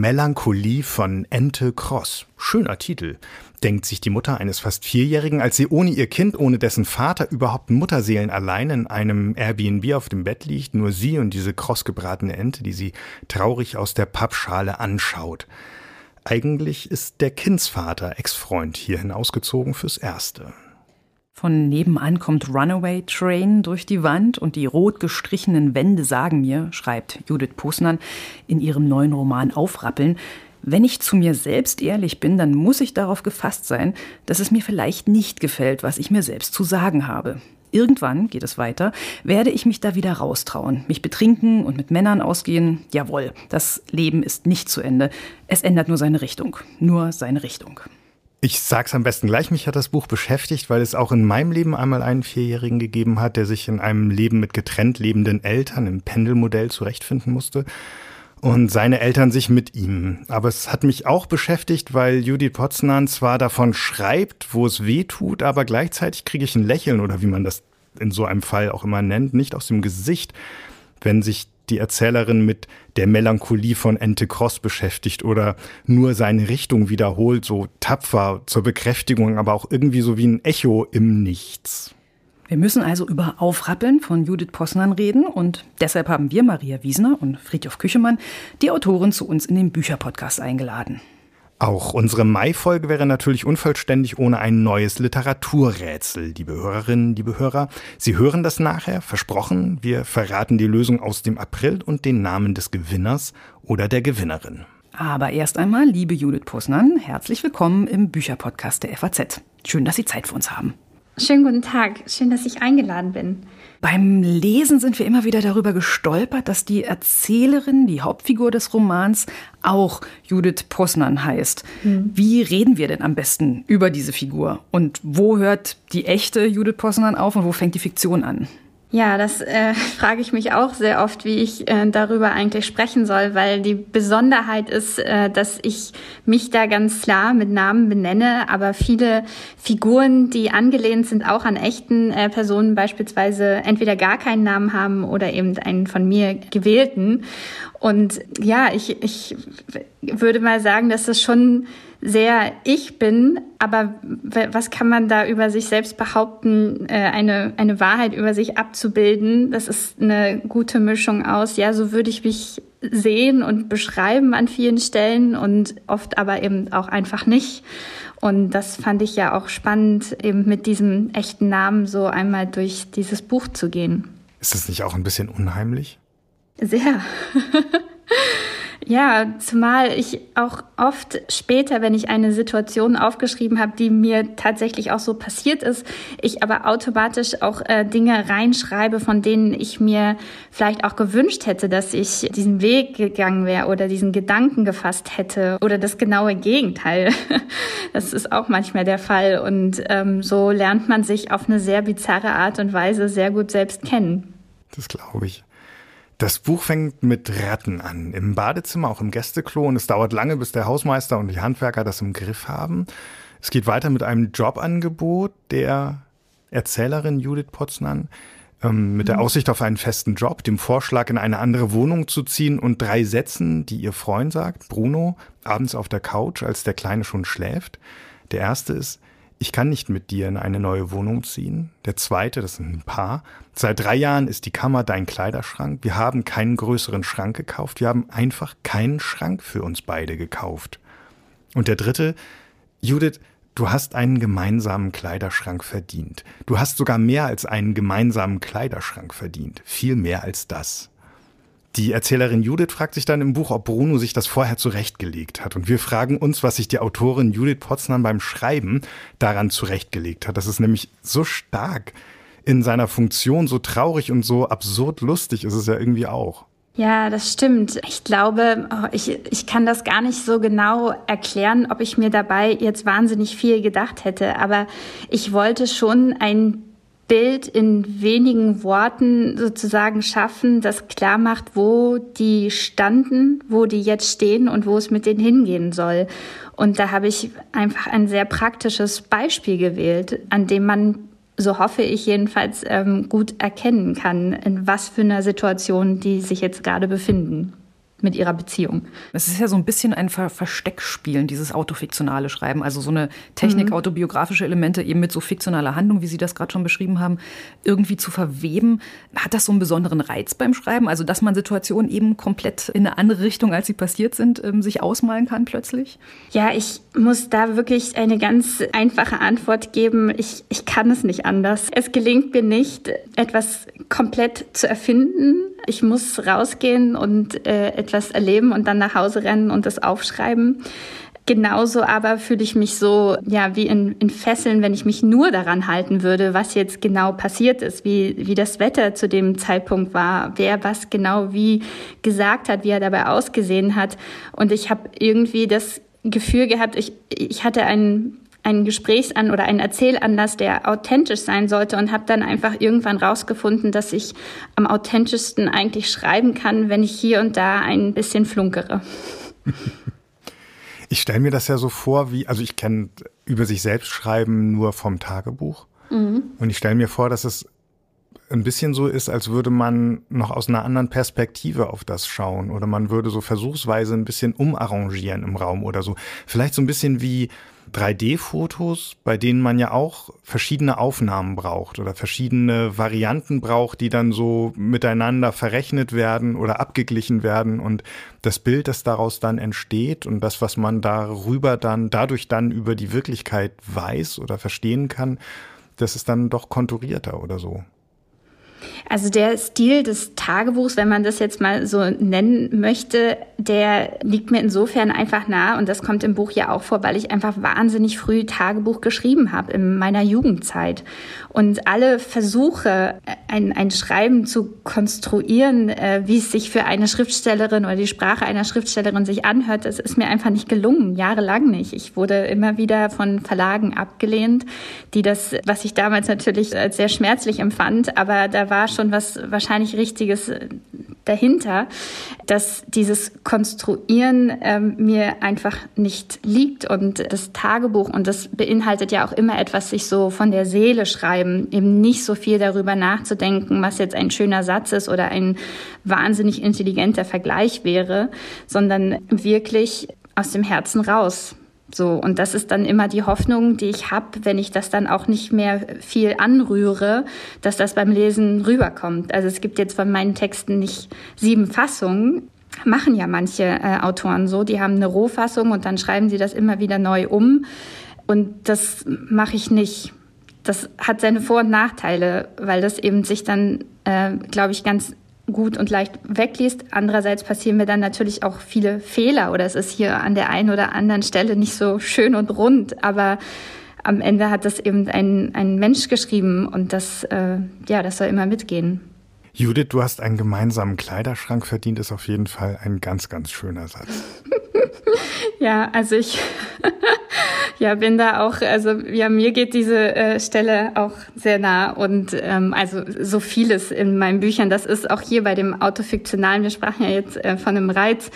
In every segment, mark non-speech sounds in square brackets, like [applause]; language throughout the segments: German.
Melancholie von Ente Cross. Schöner Titel, denkt sich die Mutter eines fast Vierjährigen, als sie ohne ihr Kind, ohne dessen Vater überhaupt Mutterseelen allein in einem Airbnb auf dem Bett liegt, nur sie und diese kross gebratene Ente, die sie traurig aus der Pappschale anschaut. Eigentlich ist der Kindsvater, Ex-Freund, hierhin ausgezogen fürs Erste. Von nebenan kommt Runaway Train durch die Wand und die rot gestrichenen Wände sagen mir, schreibt Judith Posnan in ihrem neuen Roman Aufrappeln, wenn ich zu mir selbst ehrlich bin, dann muss ich darauf gefasst sein, dass es mir vielleicht nicht gefällt, was ich mir selbst zu sagen habe. Irgendwann, geht es weiter, werde ich mich da wieder raustrauen, mich betrinken und mit Männern ausgehen. Jawohl, das Leben ist nicht zu Ende. Es ändert nur seine Richtung. Nur seine Richtung. Ich sag's am besten gleich, mich hat das Buch beschäftigt, weil es auch in meinem Leben einmal einen Vierjährigen gegeben hat, der sich in einem Leben mit getrennt lebenden Eltern im Pendelmodell zurechtfinden musste und seine Eltern sich mit ihm. Aber es hat mich auch beschäftigt, weil Judith Potznan zwar davon schreibt, wo es weh tut, aber gleichzeitig kriege ich ein Lächeln oder wie man das in so einem Fall auch immer nennt, nicht aus dem Gesicht, wenn sich die Erzählerin mit der Melancholie von Ente Cross beschäftigt oder nur seine Richtung wiederholt, so tapfer zur Bekräftigung, aber auch irgendwie so wie ein Echo im Nichts. Wir müssen also über Aufrappeln von Judith Posnan reden und deshalb haben wir Maria Wiesner und Friedhof Küchemann die Autorin zu uns in den Bücherpodcast eingeladen. Auch unsere Mai-Folge wäre natürlich unvollständig ohne ein neues Literaturrätsel. Liebe Hörerinnen, liebe Hörer, Sie hören das nachher, versprochen. Wir verraten die Lösung aus dem April und den Namen des Gewinners oder der Gewinnerin. Aber erst einmal, liebe Judith Posnan, herzlich willkommen im Bücherpodcast der FAZ. Schön, dass Sie Zeit für uns haben. Schönen guten Tag, schön, dass ich eingeladen bin. Beim Lesen sind wir immer wieder darüber gestolpert, dass die Erzählerin, die Hauptfigur des Romans, auch Judith Posnan heißt. Mhm. Wie reden wir denn am besten über diese Figur? Und wo hört die echte Judith Posnan auf und wo fängt die Fiktion an? Ja, das äh, [laughs] frage ich mich auch sehr oft, wie ich äh, darüber eigentlich sprechen soll, weil die Besonderheit ist, äh, dass ich mich da ganz klar mit Namen benenne, aber viele Figuren, die angelehnt sind, auch an echten äh, Personen beispielsweise entweder gar keinen Namen haben oder eben einen von mir gewählten. Und ja, ich, ich würde mal sagen, dass das schon sehr ich bin, aber was kann man da über sich selbst behaupten, äh, eine, eine Wahrheit über sich abzubilden? Das ist eine gute Mischung aus, ja, so würde ich mich sehen und beschreiben an vielen Stellen und oft aber eben auch einfach nicht. Und das fand ich ja auch spannend, eben mit diesem echten Namen so einmal durch dieses Buch zu gehen. Ist das nicht auch ein bisschen unheimlich? Sehr. [laughs] Ja, zumal ich auch oft später, wenn ich eine Situation aufgeschrieben habe, die mir tatsächlich auch so passiert ist, ich aber automatisch auch äh, Dinge reinschreibe, von denen ich mir vielleicht auch gewünscht hätte, dass ich diesen Weg gegangen wäre oder diesen Gedanken gefasst hätte oder das genaue Gegenteil. [laughs] Das ist auch manchmal der Fall und ähm, so lernt man sich auf eine sehr bizarre Art und Weise sehr gut selbst kennen. Das glaube ich. Das Buch fängt mit Ratten an. Im Badezimmer, auch im Gästeklo. Und es dauert lange, bis der Hausmeister und die Handwerker das im Griff haben. Es geht weiter mit einem Jobangebot der Erzählerin Judith Potznan. Ähm, mit der mhm. Aussicht auf einen festen Job, dem Vorschlag, in eine andere Wohnung zu ziehen und drei Sätzen, die ihr Freund sagt, Bruno, abends auf der Couch, als der Kleine schon schläft. Der erste ist, ich kann nicht mit dir in eine neue Wohnung ziehen. Der zweite, das sind ein paar. Seit drei Jahren ist die Kammer dein Kleiderschrank. Wir haben keinen größeren Schrank gekauft. Wir haben einfach keinen Schrank für uns beide gekauft. Und der dritte, Judith, du hast einen gemeinsamen Kleiderschrank verdient. Du hast sogar mehr als einen gemeinsamen Kleiderschrank verdient. Viel mehr als das. Die Erzählerin Judith fragt sich dann im Buch, ob Bruno sich das vorher zurechtgelegt hat. Und wir fragen uns, was sich die Autorin Judith Potsdam beim Schreiben daran zurechtgelegt hat. Das ist nämlich so stark in seiner Funktion, so traurig und so absurd lustig ist es ja irgendwie auch. Ja, das stimmt. Ich glaube, ich, ich kann das gar nicht so genau erklären, ob ich mir dabei jetzt wahnsinnig viel gedacht hätte. Aber ich wollte schon ein Bild in wenigen Worten sozusagen schaffen, das klar macht, wo die standen, wo die jetzt stehen und wo es mit denen hingehen soll. Und da habe ich einfach ein sehr praktisches Beispiel gewählt, an dem man, so hoffe ich jedenfalls, ähm, gut erkennen kann, in was für einer Situation die sich jetzt gerade befinden. Mit ihrer Beziehung. Es ist ja so ein bisschen ein Ver Versteckspielen, dieses autofiktionale Schreiben. Also so eine Technik, mhm. autobiografische Elemente eben mit so fiktionaler Handlung, wie Sie das gerade schon beschrieben haben, irgendwie zu verweben. Hat das so einen besonderen Reiz beim Schreiben? Also, dass man Situationen eben komplett in eine andere Richtung, als sie passiert sind, ähm, sich ausmalen kann plötzlich? Ja, ich muss da wirklich eine ganz einfache Antwort geben. Ich, ich kann es nicht anders. Es gelingt mir nicht, etwas komplett zu erfinden. Ich muss rausgehen und äh, etwas erleben und dann nach Hause rennen und das aufschreiben. Genauso aber fühle ich mich so, ja, wie in, in Fesseln, wenn ich mich nur daran halten würde, was jetzt genau passiert ist, wie, wie das Wetter zu dem Zeitpunkt war, wer was genau wie gesagt hat, wie er dabei ausgesehen hat. Und ich habe irgendwie das Gefühl gehabt, ich, ich hatte einen einen Gesprächsan oder einen Erzählanlass, der authentisch sein sollte und habe dann einfach irgendwann rausgefunden, dass ich am authentischsten eigentlich schreiben kann, wenn ich hier und da ein bisschen flunkere. [laughs] Ich stelle mir das ja so vor, wie, also ich kenne über sich selbst schreiben nur vom Tagebuch. Mhm. Und ich stelle mir vor, dass es ein bisschen so ist, als würde man noch aus einer anderen Perspektive auf das schauen oder man würde so versuchsweise ein bisschen umarrangieren im Raum oder so. Vielleicht so ein bisschen wie 3D-Fotos, bei denen man ja auch verschiedene Aufnahmen braucht oder verschiedene Varianten braucht, die dann so miteinander verrechnet werden oder abgeglichen werden und das Bild, das daraus dann entsteht und das, was man darüber dann, dadurch dann über die Wirklichkeit weiß oder verstehen kann, das ist dann doch konturierter oder so. Also der Stil des Tagebuchs, wenn man das jetzt mal so nennen möchte, der liegt mir insofern einfach nah und das kommt im Buch ja auch vor, weil ich einfach wahnsinnig früh Tagebuch geschrieben habe in meiner Jugendzeit. Und alle Versuche, ein, ein Schreiben zu konstruieren, äh, wie es sich für eine Schriftstellerin oder die Sprache einer Schriftstellerin sich anhört, das ist mir einfach nicht gelungen, jahrelang nicht. Ich wurde immer wieder von Verlagen abgelehnt, die das, was ich damals natürlich als sehr schmerzlich empfand, aber da war schon was wahrscheinlich Richtiges äh, dahinter, dass dieses Konstruieren ähm, mir einfach nicht liegt und das Tagebuch und das beinhaltet ja auch immer etwas, sich so von der Seele schreiben, eben nicht so viel darüber nachzudenken, was jetzt ein schöner Satz ist oder ein wahnsinnig intelligenter Vergleich wäre, sondern wirklich aus dem Herzen raus. So, und das ist dann immer die Hoffnung, die ich habe, wenn ich das dann auch nicht mehr viel anrühre, dass das beim Lesen rüberkommt. Also es gibt jetzt von meinen Texten nicht sieben Fassungen, machen ja manche äh, Autoren so, die haben eine Rohfassung und dann schreiben sie das immer wieder neu um. Und das mache ich nicht. Das hat seine Vor- und Nachteile, weil das eben sich dann, äh, glaube ich, ganz gut und leicht wegliest. Andererseits passieren mir dann natürlich auch viele Fehler oder es ist hier an der einen oder anderen Stelle nicht so schön und rund, aber am Ende hat das eben ein, ein Mensch geschrieben und das, äh, ja, das soll immer mitgehen. Judith, du hast einen gemeinsamen Kleiderschrank verdient, ist auf jeden Fall ein ganz, ganz schöner Satz. [laughs] ja, also ich [laughs] ja, bin da auch, also ja, mir geht diese äh, Stelle auch sehr nah und ähm, also so vieles in meinen Büchern. Das ist auch hier bei dem Autofiktionalen, wir sprachen ja jetzt äh, von einem Reiz,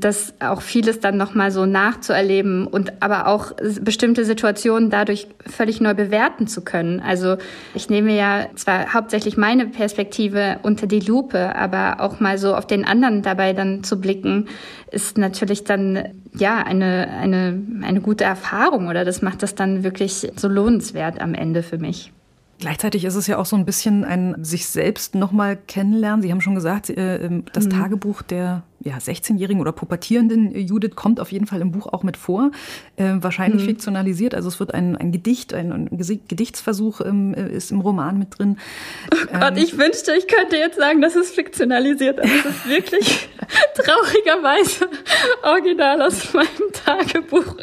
dass auch vieles dann nochmal so nachzuerleben und aber auch bestimmte Situationen dadurch völlig neu bewerten zu können. Also ich nehme ja zwar hauptsächlich meine Perspektive unter die Lupe, aber auch mal so auf den anderen dabei dann zu blicken, ist natürlich dann ja eine, eine, eine gute Erfahrung oder das macht das dann wirklich so lohnenswert am Ende für mich. Gleichzeitig ist es ja auch so ein bisschen ein sich selbst nochmal kennenlernen. Sie haben schon gesagt, äh, ähm, das mhm. Tagebuch der ja, 16-jährigen oder pubertierenden Judith kommt auf jeden Fall im Buch auch mit vor. Äh, wahrscheinlich mhm. fiktionalisiert. Also es wird ein, ein Gedicht, ein, ein Gedichtsversuch ähm, ist im Roman mit drin. Oh Gott, ähm, ich wünschte, ich könnte jetzt sagen, das ist fiktionalisiert. Aber es ist wirklich [laughs] traurigerweise original aus meinem Tagebuch.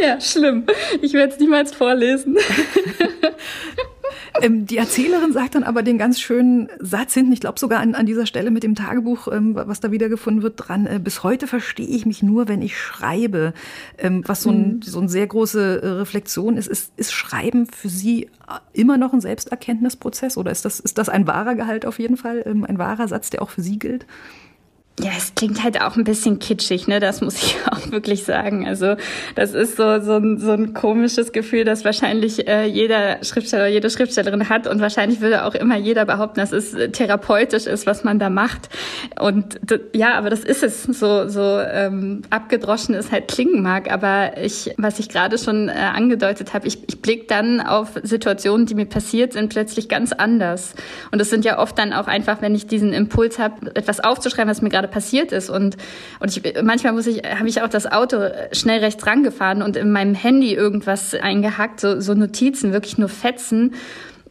Ja, schlimm. Ich werde es niemals vorlesen. [laughs] Ähm, die Erzählerin sagt dann aber den ganz schönen Satz hinten, ich glaube sogar an, an dieser Stelle mit dem Tagebuch, ähm, was da wiedergefunden wird, dran. Äh, bis heute verstehe ich mich nur, wenn ich schreibe. Ähm, was so, ein, mhm. so eine sehr große äh, Reflexion ist, ist, ist Schreiben für Sie immer noch ein Selbsterkenntnisprozess oder ist das, ist das ein wahrer Gehalt auf jeden Fall, ähm, ein wahrer Satz, der auch für Sie gilt? Ja, es klingt halt auch ein bisschen kitschig, ne? Das muss ich [laughs] auch wirklich sagen. Also das ist so so ein, so ein komisches Gefühl, das wahrscheinlich äh, jeder Schriftsteller, jede Schriftstellerin hat und wahrscheinlich würde auch immer jeder behaupten, dass es therapeutisch ist, was man da macht. Und ja, aber das ist es. So so ähm, abgedroschen es halt klingen mag, aber ich, was ich gerade schon äh, angedeutet habe, ich, ich blick dann auf Situationen, die mir passiert sind, plötzlich ganz anders. Und es sind ja oft dann auch einfach, wenn ich diesen Impuls habe, etwas aufzuschreiben, was mir gerade gerade passiert ist. Und, und ich, manchmal ich, habe ich auch das Auto schnell rechts rangefahren und in meinem Handy irgendwas eingehackt, so, so Notizen, wirklich nur Fetzen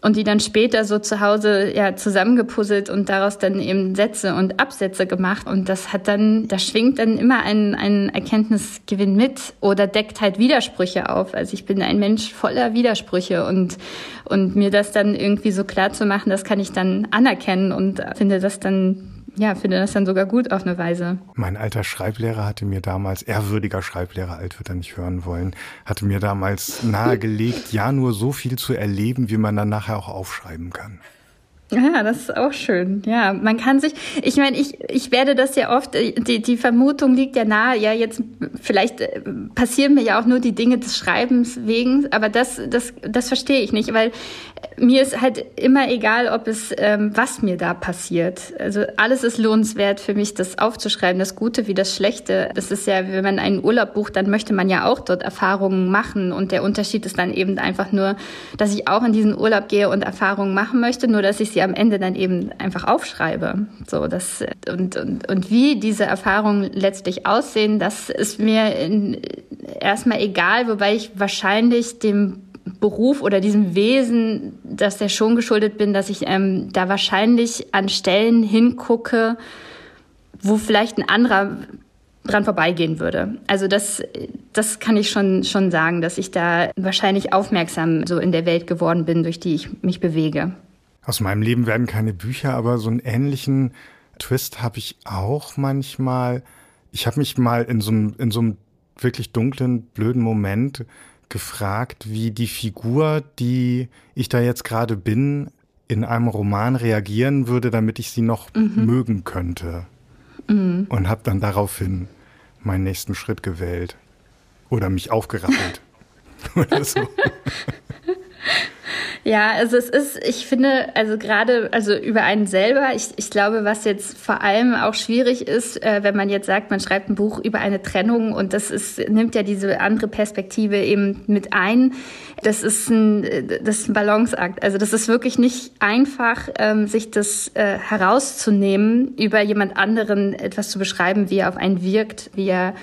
und die dann später so zu Hause ja zusammengepuzzelt und daraus dann eben Sätze und Absätze gemacht und das hat dann da schwingt dann immer ein ein Erkenntnisgewinn mit oder deckt halt Widersprüche auf also ich bin ein Mensch voller Widersprüche und und mir das dann irgendwie so klar zu machen das kann ich dann anerkennen und finde das dann ja, finde das dann sogar gut auf eine Weise. Mein alter Schreiblehrer hatte mir damals, ehrwürdiger Schreiblehrer, alt wird er nicht hören wollen, hatte mir damals [laughs] nahegelegt, ja nur so viel zu erleben, wie man dann nachher auch aufschreiben kann. Ja, das ist auch schön. Ja, man kann sich, ich meine, ich, ich werde das ja oft, die, die Vermutung liegt ja nahe, ja, jetzt vielleicht äh, passieren mir ja auch nur die Dinge des Schreibens wegen, aber das, das, das verstehe ich nicht, weil mir ist halt immer egal, ob es, ähm, was mir da passiert. Also alles ist lohnenswert für mich, das aufzuschreiben, das Gute wie das Schlechte. Das ist ja, wenn man einen Urlaub bucht, dann möchte man ja auch dort Erfahrungen machen und der Unterschied ist dann eben einfach nur, dass ich auch in diesen Urlaub gehe und Erfahrungen machen möchte, nur dass ich sie am Ende dann eben einfach aufschreibe. So, das, und, und, und wie diese Erfahrungen letztlich aussehen, das ist mir in, erstmal egal, wobei ich wahrscheinlich dem Beruf oder diesem Wesen, dass der schon geschuldet bin, dass ich ähm, da wahrscheinlich an Stellen hingucke, wo vielleicht ein anderer dran vorbeigehen würde. Also das, das kann ich schon, schon sagen, dass ich da wahrscheinlich aufmerksam so in der Welt geworden bin, durch die ich mich bewege. Aus meinem Leben werden keine Bücher, aber so einen ähnlichen Twist habe ich auch manchmal. Ich habe mich mal in so einem, in so einem wirklich dunklen, blöden Moment gefragt, wie die Figur, die ich da jetzt gerade bin, in einem Roman reagieren würde, damit ich sie noch mhm. mögen könnte. Mhm. Und habe dann daraufhin meinen nächsten Schritt gewählt. Oder mich aufgerappelt. [laughs] Oder so. [laughs] Ja, also es ist, ich finde, also gerade, also über einen selber, ich, ich glaube, was jetzt vor allem auch schwierig ist, äh, wenn man jetzt sagt, man schreibt ein Buch über eine Trennung und das ist, nimmt ja diese andere Perspektive eben mit ein. Das ist ein, das ist ein Balanceakt. Also das ist wirklich nicht einfach, ähm, sich das äh, herauszunehmen, über jemand anderen etwas zu beschreiben, wie er auf einen wirkt, wie er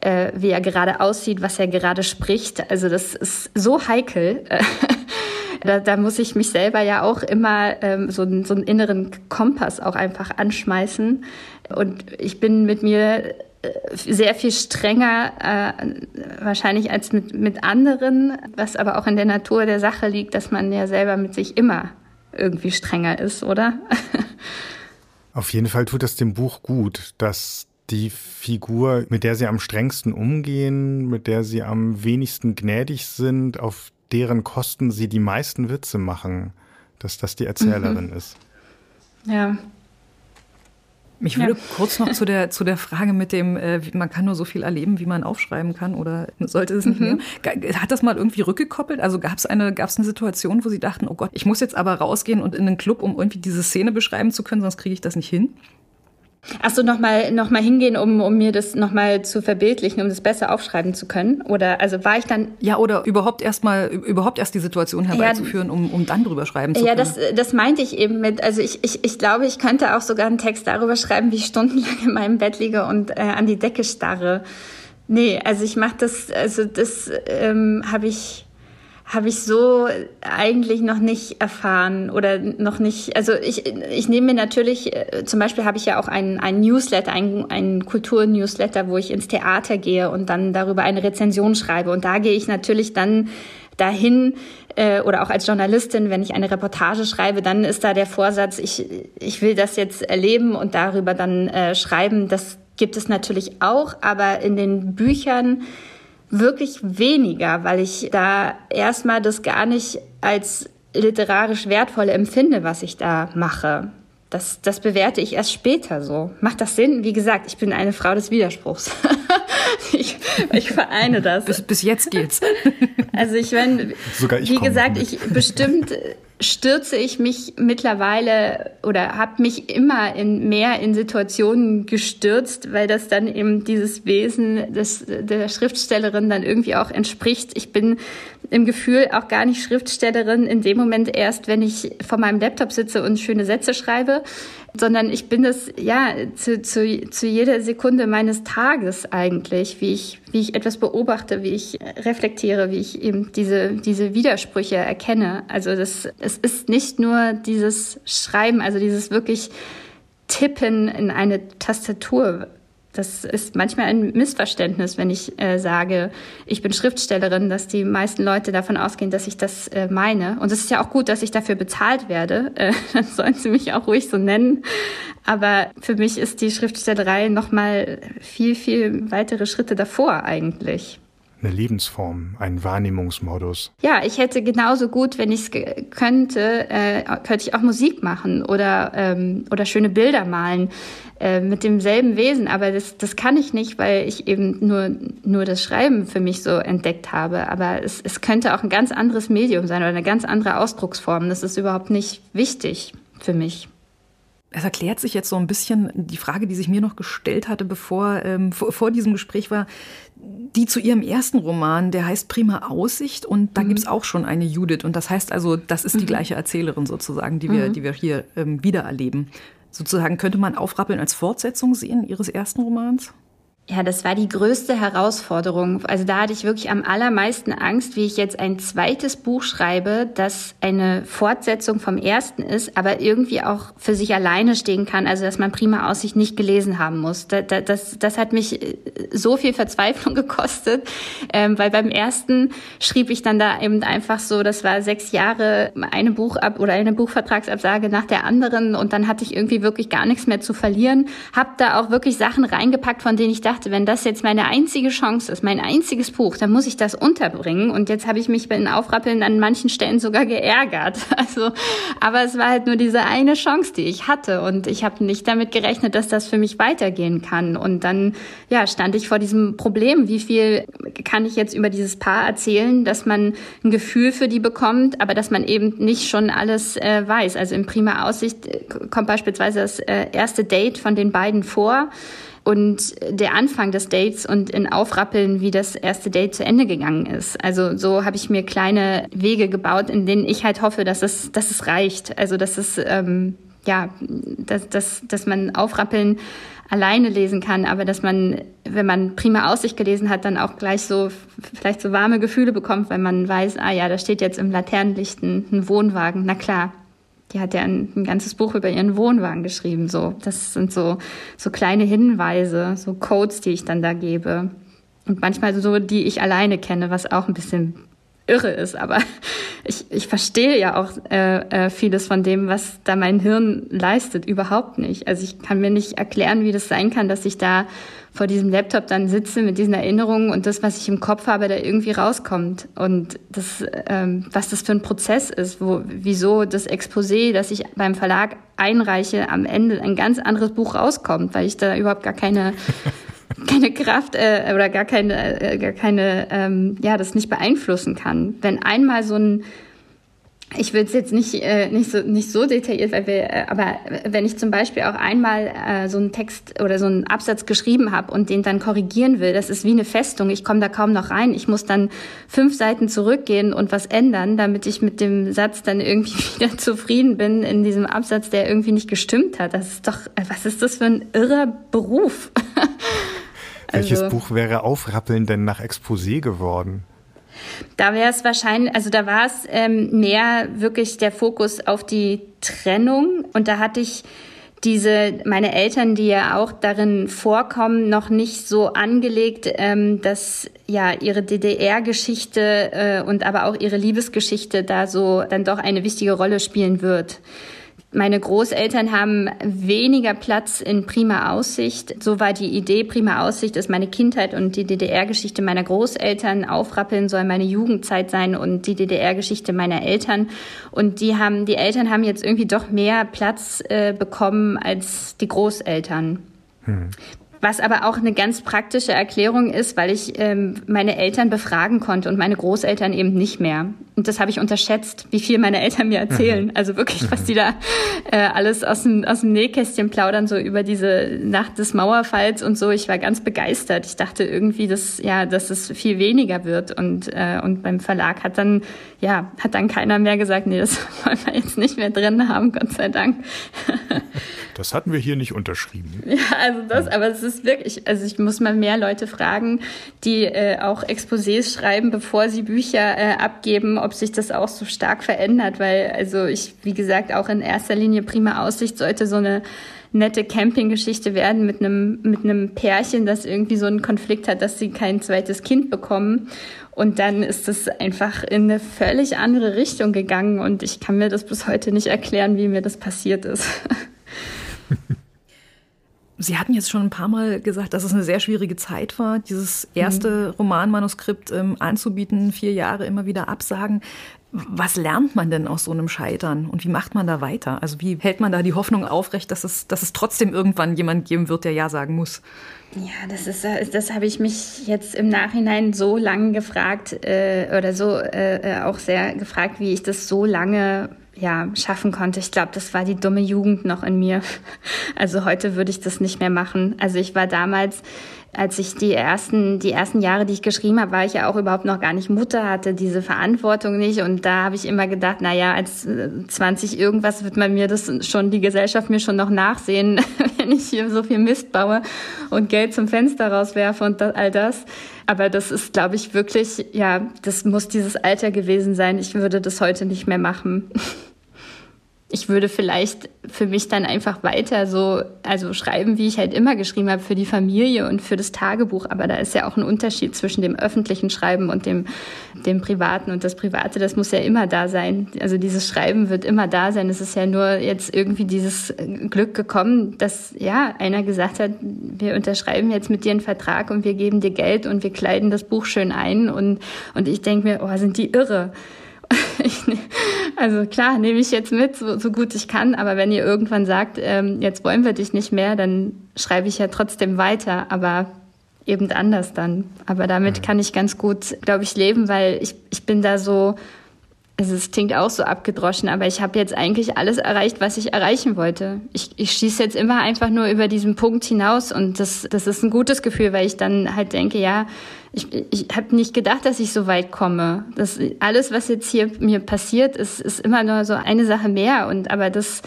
äh, wie er gerade aussieht, was er gerade spricht. Also das ist so heikel. [laughs] Da, da muss ich mich selber ja auch immer ähm, so, einen, so einen inneren Kompass auch einfach anschmeißen. Und ich bin mit mir äh, sehr viel strenger äh, wahrscheinlich als mit, mit anderen, was aber auch in der Natur der Sache liegt, dass man ja selber mit sich immer irgendwie strenger ist, oder? [laughs] Auf jeden Fall tut es dem Buch gut, dass die Figur, mit der sie am strengsten umgehen, mit der sie am wenigsten gnädig sind, auf deren Kosten sie die meisten Witze machen, dass das die Erzählerin mhm. ist. Ja. Mich würde ja. kurz noch zu der, zu der Frage mit dem, äh, man kann nur so viel erleben, wie man aufschreiben kann oder sollte es nicht mhm. mehr. Hat das mal irgendwie rückgekoppelt? Also gab es eine, gab's eine Situation, wo Sie dachten, oh Gott, ich muss jetzt aber rausgehen und in den Club, um irgendwie diese Szene beschreiben zu können, sonst kriege ich das nicht hin? Achso, nochmal noch mal hingehen, um, um mir das nochmal zu verbildlichen, um das besser aufschreiben zu können? Oder also war ich dann. Ja, oder überhaupt erstmal überhaupt erst die Situation herbeizuführen, ja, um, um dann drüber schreiben zu ja, können. Ja, das, das meinte ich eben mit, also ich, ich, ich glaube, ich könnte auch sogar einen Text darüber schreiben, wie ich stundenlang in meinem Bett liege und äh, an die Decke starre. Nee, also ich mache das, also das ähm, habe ich habe ich so eigentlich noch nicht erfahren oder noch nicht. Also ich, ich nehme mir natürlich, äh, zum Beispiel habe ich ja auch einen, einen Newsletter, einen, einen Kultur-Newsletter, wo ich ins Theater gehe und dann darüber eine Rezension schreibe. Und da gehe ich natürlich dann dahin äh, oder auch als Journalistin, wenn ich eine Reportage schreibe, dann ist da der Vorsatz, ich, ich will das jetzt erleben und darüber dann äh, schreiben. Das gibt es natürlich auch, aber in den Büchern wirklich weniger, weil ich da erstmal das gar nicht als literarisch wertvoll empfinde, was ich da mache. Das, das bewerte ich erst später so. Macht das Sinn? Wie gesagt, ich bin eine Frau des Widerspruchs. [laughs] ich, ich vereine das. Bis, bis jetzt geht's. [laughs] Also ich wenn, Sogar ich wie komme gesagt, ich bestimmt stürze ich mich mittlerweile oder habe mich immer in mehr in Situationen gestürzt, weil das dann eben dieses Wesen des, der Schriftstellerin dann irgendwie auch entspricht. Ich bin im Gefühl auch gar nicht Schriftstellerin in dem Moment erst, wenn ich vor meinem Laptop sitze und schöne Sätze schreibe, sondern ich bin das ja zu, zu, zu jeder Sekunde meines Tages eigentlich, wie ich, wie ich etwas beobachte, wie ich reflektiere, wie ich eben diese, diese Widersprüche erkenne. Also das, es ist nicht nur dieses Schreiben, also dieses wirklich Tippen in eine Tastatur, das ist manchmal ein Missverständnis, wenn ich äh, sage, ich bin Schriftstellerin, dass die meisten Leute davon ausgehen, dass ich das äh, meine. Und es ist ja auch gut, dass ich dafür bezahlt werde. [laughs] Äh, dann sollen sie mich auch ruhig so nennen. Aber für mich ist die Schriftstellerei noch mal viel, viel weitere Schritte davor eigentlich eine Lebensform, ein Wahrnehmungsmodus. Ja, ich hätte genauso gut, wenn ich es könnte, äh, könnte ich auch Musik machen oder, ähm, oder schöne Bilder malen äh, mit demselben Wesen. Aber das, das kann ich nicht, weil ich eben nur, nur das Schreiben für mich so entdeckt habe. Aber es, es könnte auch ein ganz anderes Medium sein oder eine ganz andere Ausdrucksform. Das ist überhaupt nicht wichtig für mich. Es erklärt sich jetzt so ein bisschen die Frage, die sich mir noch gestellt hatte, bevor ähm, vor, vor, diesem Gespräch war, die zu ihrem ersten Roman, der heißt Prima Aussicht und da mhm. gibt es auch schon eine Judith und das heißt also, das ist die mhm. gleiche Erzählerin sozusagen, die wir, mhm. die wir hier ähm, wiedererleben. Sozusagen könnte man Aufrappeln als Fortsetzung sehen ihres ersten Romans? Ja, das war die größte Herausforderung. Also da hatte ich wirklich am allermeisten Angst, wie ich jetzt ein zweites Buch schreibe, das eine Fortsetzung vom ersten ist, aber irgendwie auch für sich alleine stehen kann. Also dass man prima Aussicht nicht gelesen haben muss. Das, das, das hat mich äh, so viel Verzweiflung [laughs] gekostet, ähm, weil beim ersten schrieb ich dann da eben einfach so, das war sechs Jahre eine Buchab oder eine Buchvertragsabsage nach der anderen und dann hatte ich irgendwie wirklich gar nichts mehr zu verlieren. Hab da auch wirklich Sachen reingepackt, von denen ich dachte, dachte, wenn das jetzt meine einzige Chance ist, mein einziges Buch, dann muss ich das unterbringen. Und jetzt habe ich mich bei den Aufrappeln an manchen Stellen sogar geärgert. [laughs] Also, aber es war halt nur diese eine Chance, die ich hatte. Und ich habe nicht damit gerechnet, dass das für mich weitergehen kann. Und dann, ja, stand ich vor diesem Problem. Wie viel kann ich jetzt über dieses Paar erzählen, dass man ein Gefühl für die bekommt, aber dass man eben nicht schon alles äh, weiß. Also in prima Aussicht äh, kommt beispielsweise das äh, erste Date von den beiden vor und der Anfang des Dates und in Aufrappeln, wie das erste Date zu Ende gegangen ist. Also so habe ich mir kleine Wege gebaut, in denen ich halt hoffe, dass es, dass es reicht. Also dass es ähm, ja, dass, dass, dass man Aufrappeln alleine lesen kann, aber dass man, wenn man prima Aussicht gelesen hat, dann auch gleich so vielleicht so warme Gefühle bekommt, weil man weiß, ah ja, da steht jetzt im Laternenlicht ein, ein Wohnwagen. Na klar, die hat ja ein, ein, ganzes Buch über ihren Wohnwagen geschrieben. So, das sind so so kleine Hinweise, so Codes, die ich dann da gebe und manchmal so, die ich alleine kenne, was auch ein bisschen irre ist. Aber [laughs] ich, ich verstehe ja auch äh, äh, vieles von dem, was da mein Hirn leistet, überhaupt nicht. Also ich kann mir nicht erklären, wie das sein kann, dass ich da vor diesem Laptop dann sitze mit diesen Erinnerungen und das, was ich im Kopf habe, da irgendwie rauskommt. Und das, ähm, was das für ein Prozess ist, wo, wieso das Exposé, das ich beim Verlag einreiche, am Ende ein ganz anderes Buch rauskommt, weil ich da überhaupt gar keine [laughs] keine Kraft äh, oder gar keine, äh, gar keine, ähm, ja, das nicht beeinflussen kann. Wenn einmal so ein ich will es jetzt nicht, äh, nicht, so, nicht so detailliert, weil wir, äh, aber wenn ich zum Beispiel auch einmal äh, so einen Text oder so einen Absatz geschrieben habe und den dann korrigieren will, das ist wie eine Festung. Ich komme da kaum noch rein. Ich muss dann fünf Seiten zurückgehen und was ändern, damit ich mit dem Satz dann irgendwie [laughs] wieder zufrieden bin in diesem Absatz, der irgendwie nicht gestimmt hat. Das ist doch, äh, was ist das für ein irrer Beruf? [laughs] Welches also, Buch wäre Aufrappeln denn nach Exposé geworden? Da wäre es wahrscheinlich, also da war es ähm, mehr wirklich der Fokus auf die Trennung und da hatte ich diese, meine Eltern, die ja auch darin vorkommen, noch nicht so angelegt, ähm, dass ja ihre DDR-Geschichte äh, und aber auch ihre Liebesgeschichte da so dann doch eine wichtige Rolle spielen wird. Meine Großeltern haben weniger Platz in Prima Aussicht. So war die Idee. Prima Aussicht ist meine Kindheit und die DDR-Geschichte meiner Großeltern. Aufrappeln soll meine Jugendzeit sein und die DDR-Geschichte meiner Eltern. Und die haben, die Eltern haben jetzt irgendwie doch mehr Platz äh, bekommen als die Großeltern. Hm. Was aber auch eine ganz praktische Erklärung ist, weil ich ähm, meine Eltern befragen konnte und meine Großeltern eben nicht mehr. Und das habe ich unterschätzt, wie viel meine Eltern mir erzählen. Mhm. Also wirklich, was die da äh, alles aus dem, aus dem Nähkästchen plaudern, so über diese Nacht des Mauerfalls und so. Ich war ganz begeistert. Ich dachte irgendwie, dass, ja, dass es viel weniger wird. Und, äh, und beim Verlag hat dann, ja, hat dann keiner mehr gesagt, nee, das [laughs] wollen wir jetzt nicht mehr drin haben, Gott sei Dank. Das hatten wir hier nicht unterschrieben. [laughs] Ja, also das, aber es ist wirklich, also ich muss mal mehr Leute fragen, die äh, auch Exposés schreiben, bevor sie Bücher äh, abgeben, ob sich das auch so stark verändert, weil also ich, wie gesagt, auch in erster Linie prima Aussicht sollte so eine nette Campinggeschichte werden mit einem mit einem Pärchen, das irgendwie so einen Konflikt hat, dass sie kein zweites Kind bekommen. Und dann ist es einfach in eine völlig andere Richtung gegangen und ich kann mir das bis heute nicht erklären, wie mir das passiert ist. [laughs] Sie hatten jetzt schon ein paar Mal gesagt, dass es eine sehr schwierige Zeit war, dieses erste mhm. Romanmanuskript ähm, anzubieten, vier Jahre immer wieder absagen. Was lernt man denn aus so einem Scheitern und wie macht man da weiter? Also wie hält man da die Hoffnung aufrecht, dass es, dass es trotzdem irgendwann jemand geben wird, der Ja sagen muss? Ja, das ist, das habe ich mich jetzt im Nachhinein so lange gefragt äh, oder so äh, äh auch sehr gefragt, wie ich das so lange ja, schaffen konnte. Ich glaube, das war die dumme Jugend noch in mir. [laughs] Also heute würde ich das nicht mehr machen. Also ich war damals, als ich die ersten, die ersten Jahre, die ich geschrieben habe, war ich ja auch überhaupt noch gar nicht Mutter, hatte diese Verantwortung nicht. Und da habe ich immer gedacht, na ja, als 20 äh, irgendwas wird man mir das schon, die Gesellschaft mir schon noch nachsehen, [laughs] wenn ich hier so viel Mist baue und Geld zum Fenster rauswerfe und all das. Aber das ist, glaube ich, wirklich, ja, das muss dieses Alter gewesen sein. Ich würde das heute nicht mehr machen. [laughs] ich würde vielleicht für mich dann einfach weiter so, also schreiben, wie ich halt immer geschrieben habe, für die Familie und für das Tagebuch. Aber da ist ja auch ein Unterschied zwischen dem öffentlichen Schreiben und dem, dem privaten. Und das Private, das muss ja immer da sein. Also dieses Schreiben wird immer da sein. Es ist ja nur jetzt irgendwie dieses Glück gekommen, dass ja einer gesagt hat, wir unterschreiben jetzt mit dir einen Vertrag und wir geben dir Geld und wir kleiden das Buch schön ein. Und, und ich denke mir, oh, sind die irre. [laughs] Ne, also klar, nehme ich jetzt mit, so, so, gut ich kann, aber wenn ihr irgendwann sagt, ähm, jetzt wollen wir dich nicht mehr, dann schreibe ich ja trotzdem weiter, aber eben anders dann. Aber damit mhm. kann ich ganz gut, glaube ich, leben, weil ich, ich bin da so, also es klingt auch so abgedroschen, aber ich habe jetzt eigentlich alles erreicht, was ich erreichen wollte. Ich, ich schieße jetzt immer einfach nur über diesen Punkt hinaus und das, das ist ein gutes Gefühl, weil ich dann halt denke, ja, ich, ich habe nicht gedacht, dass ich so weit komme. Das, alles, was jetzt hier mir passiert, ist, ist immer nur so eine Sache mehr. Und aber das,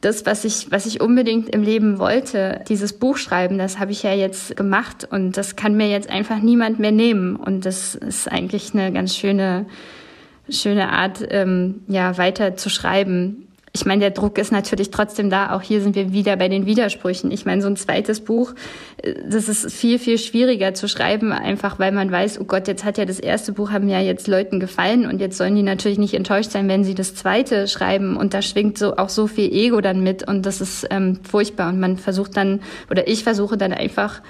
das, was ich, was ich unbedingt im Leben wollte, dieses Buch schreiben, das habe ich ja jetzt gemacht und das kann mir jetzt einfach niemand mehr nehmen. Und das ist eigentlich eine ganz schöne, schöne Art, ähm, ja, weiter zu schreiben ich meine, der Druck ist natürlich trotzdem da. Auch hier sind wir wieder bei den Widersprüchen. Ich meine, so ein zweites Buch, äh, das ist viel, viel schwieriger zu schreiben, einfach weil man weiß, oh Gott, jetzt hat ja das erste Buch, haben ja jetzt Leuten gefallen und jetzt sollen die natürlich nicht enttäuscht sein, wenn sie das zweite schreiben. Und da schwingt so auch so viel Ego dann mit und das ist ähm, furchtbar. Und man versucht dann, oder ich versuche dann einfach,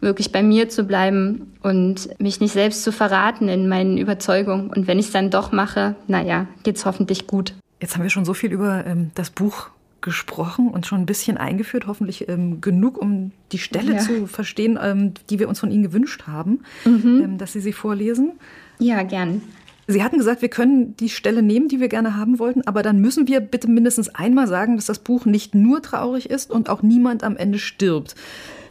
wirklich bei mir zu bleiben und mich nicht selbst zu verraten in meinen Überzeugungen. Und wenn ich es dann doch mache, naja, geht's hoffentlich gut. Jetzt haben wir schon so viel über ähm, das Buch gesprochen und schon ein bisschen eingeführt, hoffentlich ähm, genug, um die Stelle ja. zu verstehen, ähm, die wir uns von Ihnen gewünscht haben, mhm. Ähm, dass Sie sie vorlesen. Ja, gern. Sie hatten gesagt, wir können die Stelle nehmen, die wir gerne haben wollten, aber dann müssen wir bitte mindestens einmal sagen, dass das Buch nicht nur traurig ist und auch niemand am Ende stirbt.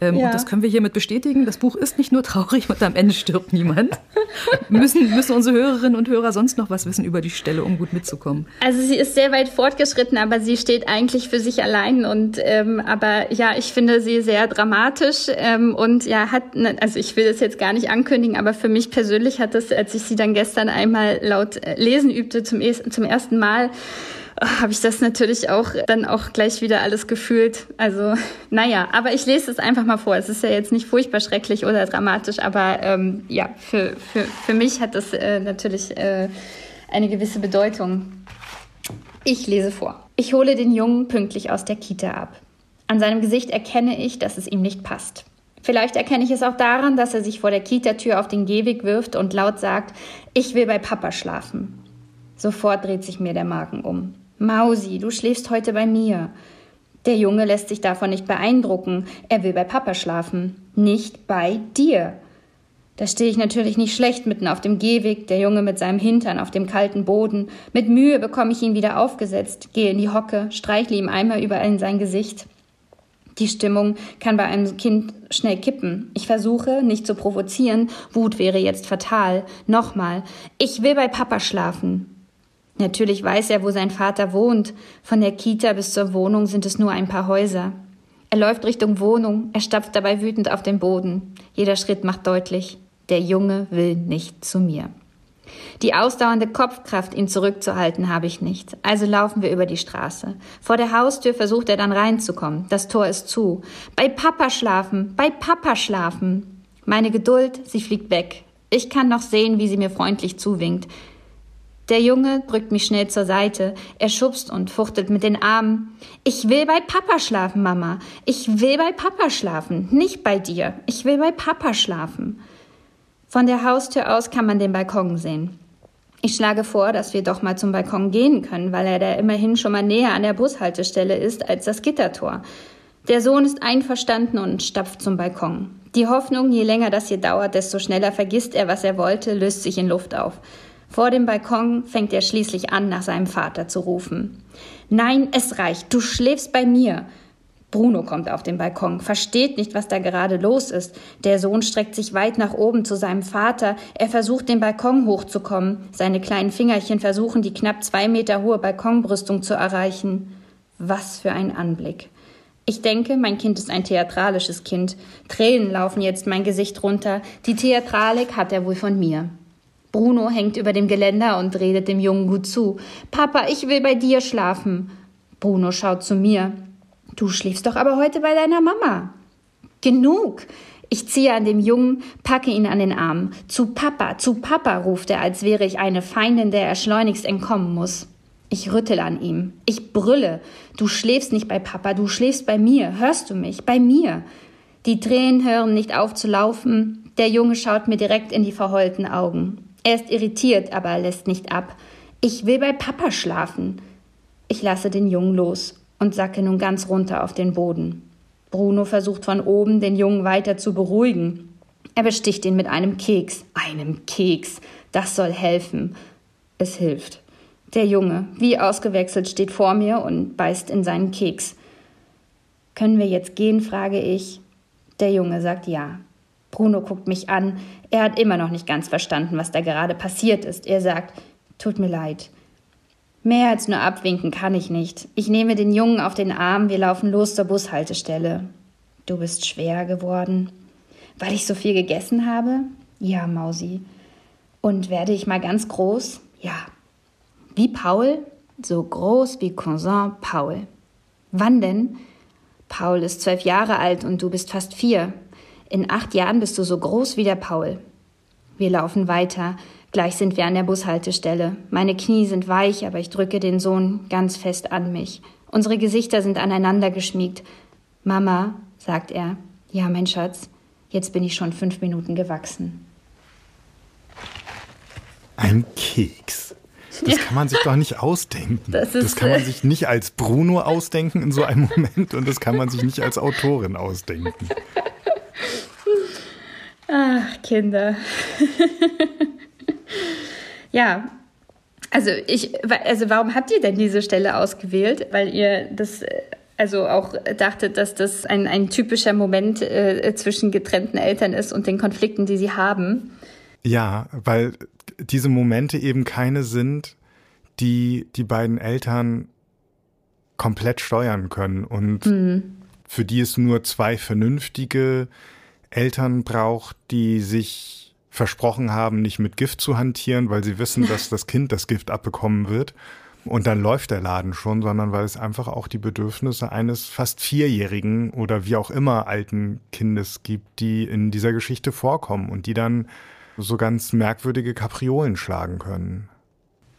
Ähm, ja. Und das können wir hiermit bestätigen. Das Buch ist nicht nur traurig und am Ende stirbt niemand. [laughs] müssen, müssen unsere Hörerinnen und Hörer sonst noch was wissen über die Stelle, um gut mitzukommen? Also sie ist sehr weit fortgeschritten, aber sie steht eigentlich für sich allein. Und ähm, aber ja, ich finde sie sehr dramatisch ähm, und ja hat, ne, also ich will das jetzt gar nicht ankündigen, aber für mich persönlich hat das, als ich sie dann gestern einmal laut äh, lesen übte zum, zum ersten Mal, habe ich das natürlich auch dann auch gleich wieder alles gefühlt. Also, naja, aber ich lese es einfach mal vor. Es ist ja jetzt nicht furchtbar schrecklich oder dramatisch, aber ähm, ja, für, für, für mich hat das äh, natürlich äh, eine gewisse Bedeutung. Ich lese vor. Ich hole den Jungen pünktlich aus der Kita ab. An seinem Gesicht erkenne ich, dass es ihm nicht passt. Vielleicht erkenne ich es auch daran, dass er sich vor der Kita-Tür auf den Gehweg wirft und laut sagt, ich will bei Papa schlafen. Sofort dreht sich mir der Magen um. Mausi, du schläfst heute bei mir. Der Junge lässt sich davon nicht beeindrucken. Er will bei Papa schlafen. Nicht bei dir. Da stehe ich natürlich nicht schlecht mitten auf dem Gehweg, der Junge mit seinem Hintern auf dem kalten Boden. Mit Mühe bekomme ich ihn wieder aufgesetzt, gehe in die Hocke, streichle ihm einmal überall in sein Gesicht. Die Stimmung kann bei einem Kind schnell kippen. Ich versuche, nicht zu provozieren. Wut wäre jetzt fatal. Nochmal. Ich will bei Papa schlafen. Natürlich weiß er, wo sein Vater wohnt. Von der Kita bis zur Wohnung sind es nur ein paar Häuser. Er läuft Richtung Wohnung, er stapft dabei wütend auf den Boden. Jeder Schritt macht deutlich, der Junge will nicht zu mir. Die ausdauernde Kopfkraft, ihn zurückzuhalten, habe ich nicht. Also laufen wir über die Straße. Vor der Haustür versucht er dann reinzukommen. Das Tor ist zu. Bei Papa schlafen, bei Papa schlafen. Meine Geduld, sie fliegt weg. Ich kann noch sehen, wie sie mir freundlich zuwinkt. Der Junge drückt mich schnell zur Seite. Er schubst und fuchtelt mit den Armen. Ich will bei Papa schlafen, Mama. Ich will bei Papa schlafen. Nicht bei dir. Ich will bei Papa schlafen. Von der Haustür aus kann man den Balkon sehen. Ich schlage vor, dass wir doch mal zum Balkon gehen können, weil er da immerhin schon mal näher an der Bushaltestelle ist als das Gittertor. Der Sohn ist einverstanden und stapft zum Balkon. Die Hoffnung, je länger das hier dauert, desto schneller vergisst er, was er wollte, löst sich in Luft auf. Vor dem Balkon fängt er schließlich an, nach seinem Vater zu rufen. Nein, es reicht, du schläfst bei mir. Bruno kommt auf den Balkon, versteht nicht, was da gerade los ist. Der Sohn streckt sich weit nach oben zu seinem Vater. Er versucht, den Balkon hochzukommen. Seine kleinen Fingerchen versuchen, die knapp zwei Meter hohe Balkonbrüstung zu erreichen. Was für ein Anblick. Ich denke, mein Kind ist ein theatralisches Kind. Tränen laufen jetzt mein Gesicht runter. Die Theatralik hat er wohl von mir. Bruno hängt über dem Geländer und redet dem Jungen gut zu. Papa, ich will bei dir schlafen. Bruno schaut zu mir. Du schläfst doch aber heute bei deiner Mama. Genug. Ich ziehe an dem Jungen, packe ihn an den Arm. Zu Papa, zu Papa, ruft er, als wäre ich eine Feindin, der er schleunigst entkommen muss. Ich rüttel an ihm. Ich brülle. Du schläfst nicht bei Papa, du schläfst bei mir. Hörst du mich? Bei mir. Die Tränen hören nicht auf zu laufen. Der Junge schaut mir direkt in die verheulten Augen. Er ist irritiert, aber er lässt nicht ab. Ich will bei Papa schlafen. Ich lasse den Jungen los und sacke nun ganz runter auf den Boden. Bruno versucht von oben, den Jungen weiter zu beruhigen. Er besticht ihn mit einem Keks. Einem Keks. Das soll helfen. Es hilft. Der Junge, wie ausgewechselt, steht vor mir und beißt in seinen Keks. Können wir jetzt gehen? frage ich. Der Junge sagt ja. Bruno guckt mich an. Er hat immer noch nicht ganz verstanden, was da gerade passiert ist. Er sagt, tut mir leid. Mehr als nur abwinken kann ich nicht. Ich nehme den Jungen auf den Arm, wir laufen los zur Bushaltestelle. Du bist schwer geworden. Weil ich so viel gegessen habe? Ja, Mausi. Und werde ich mal ganz groß? Ja. Wie Paul? So groß wie Cousin Paul. Wann denn? Paul ist zwölf Jahre alt und du bist fast vier. In acht Jahren bist du so groß wie der Paul. Wir laufen weiter. Gleich sind wir an der Bushaltestelle. Meine Knie sind weich, aber ich drücke den Sohn ganz fest an mich. Unsere Gesichter sind aneinander geschmiegt. Mama, sagt er. Ja, mein Schatz, jetzt bin ich schon fünf Minuten gewachsen. Ein Keks. Das ja. kann man sich doch nicht ausdenken. Das, ist, das kann man sich nicht als Bruno ausdenken in so einem Moment und das kann man sich nicht als Autorin ausdenken. Ach, Kinder. ja, also ich, also warum habt ihr denn diese Stelle ausgewählt? Weil ihr das also auch dachtet, dass das ein, ein typischer Moment äh, zwischen getrennten Eltern ist und den Konflikten, die sie haben. Ja, weil diese Momente eben keine sind, die die beiden Eltern komplett steuern können und mhm. Für die es nur zwei vernünftige Eltern braucht, die sich versprochen haben, nicht mit Gift zu hantieren, weil sie wissen, [laughs] dass das Kind das Gift abbekommen wird. Und dann läuft der Laden schon, sondern weil es einfach auch die Bedürfnisse eines fast vierjährigen oder wie auch immer alten Kindes gibt, die in dieser Geschichte vorkommen und die dann so ganz merkwürdige Kapriolen schlagen können.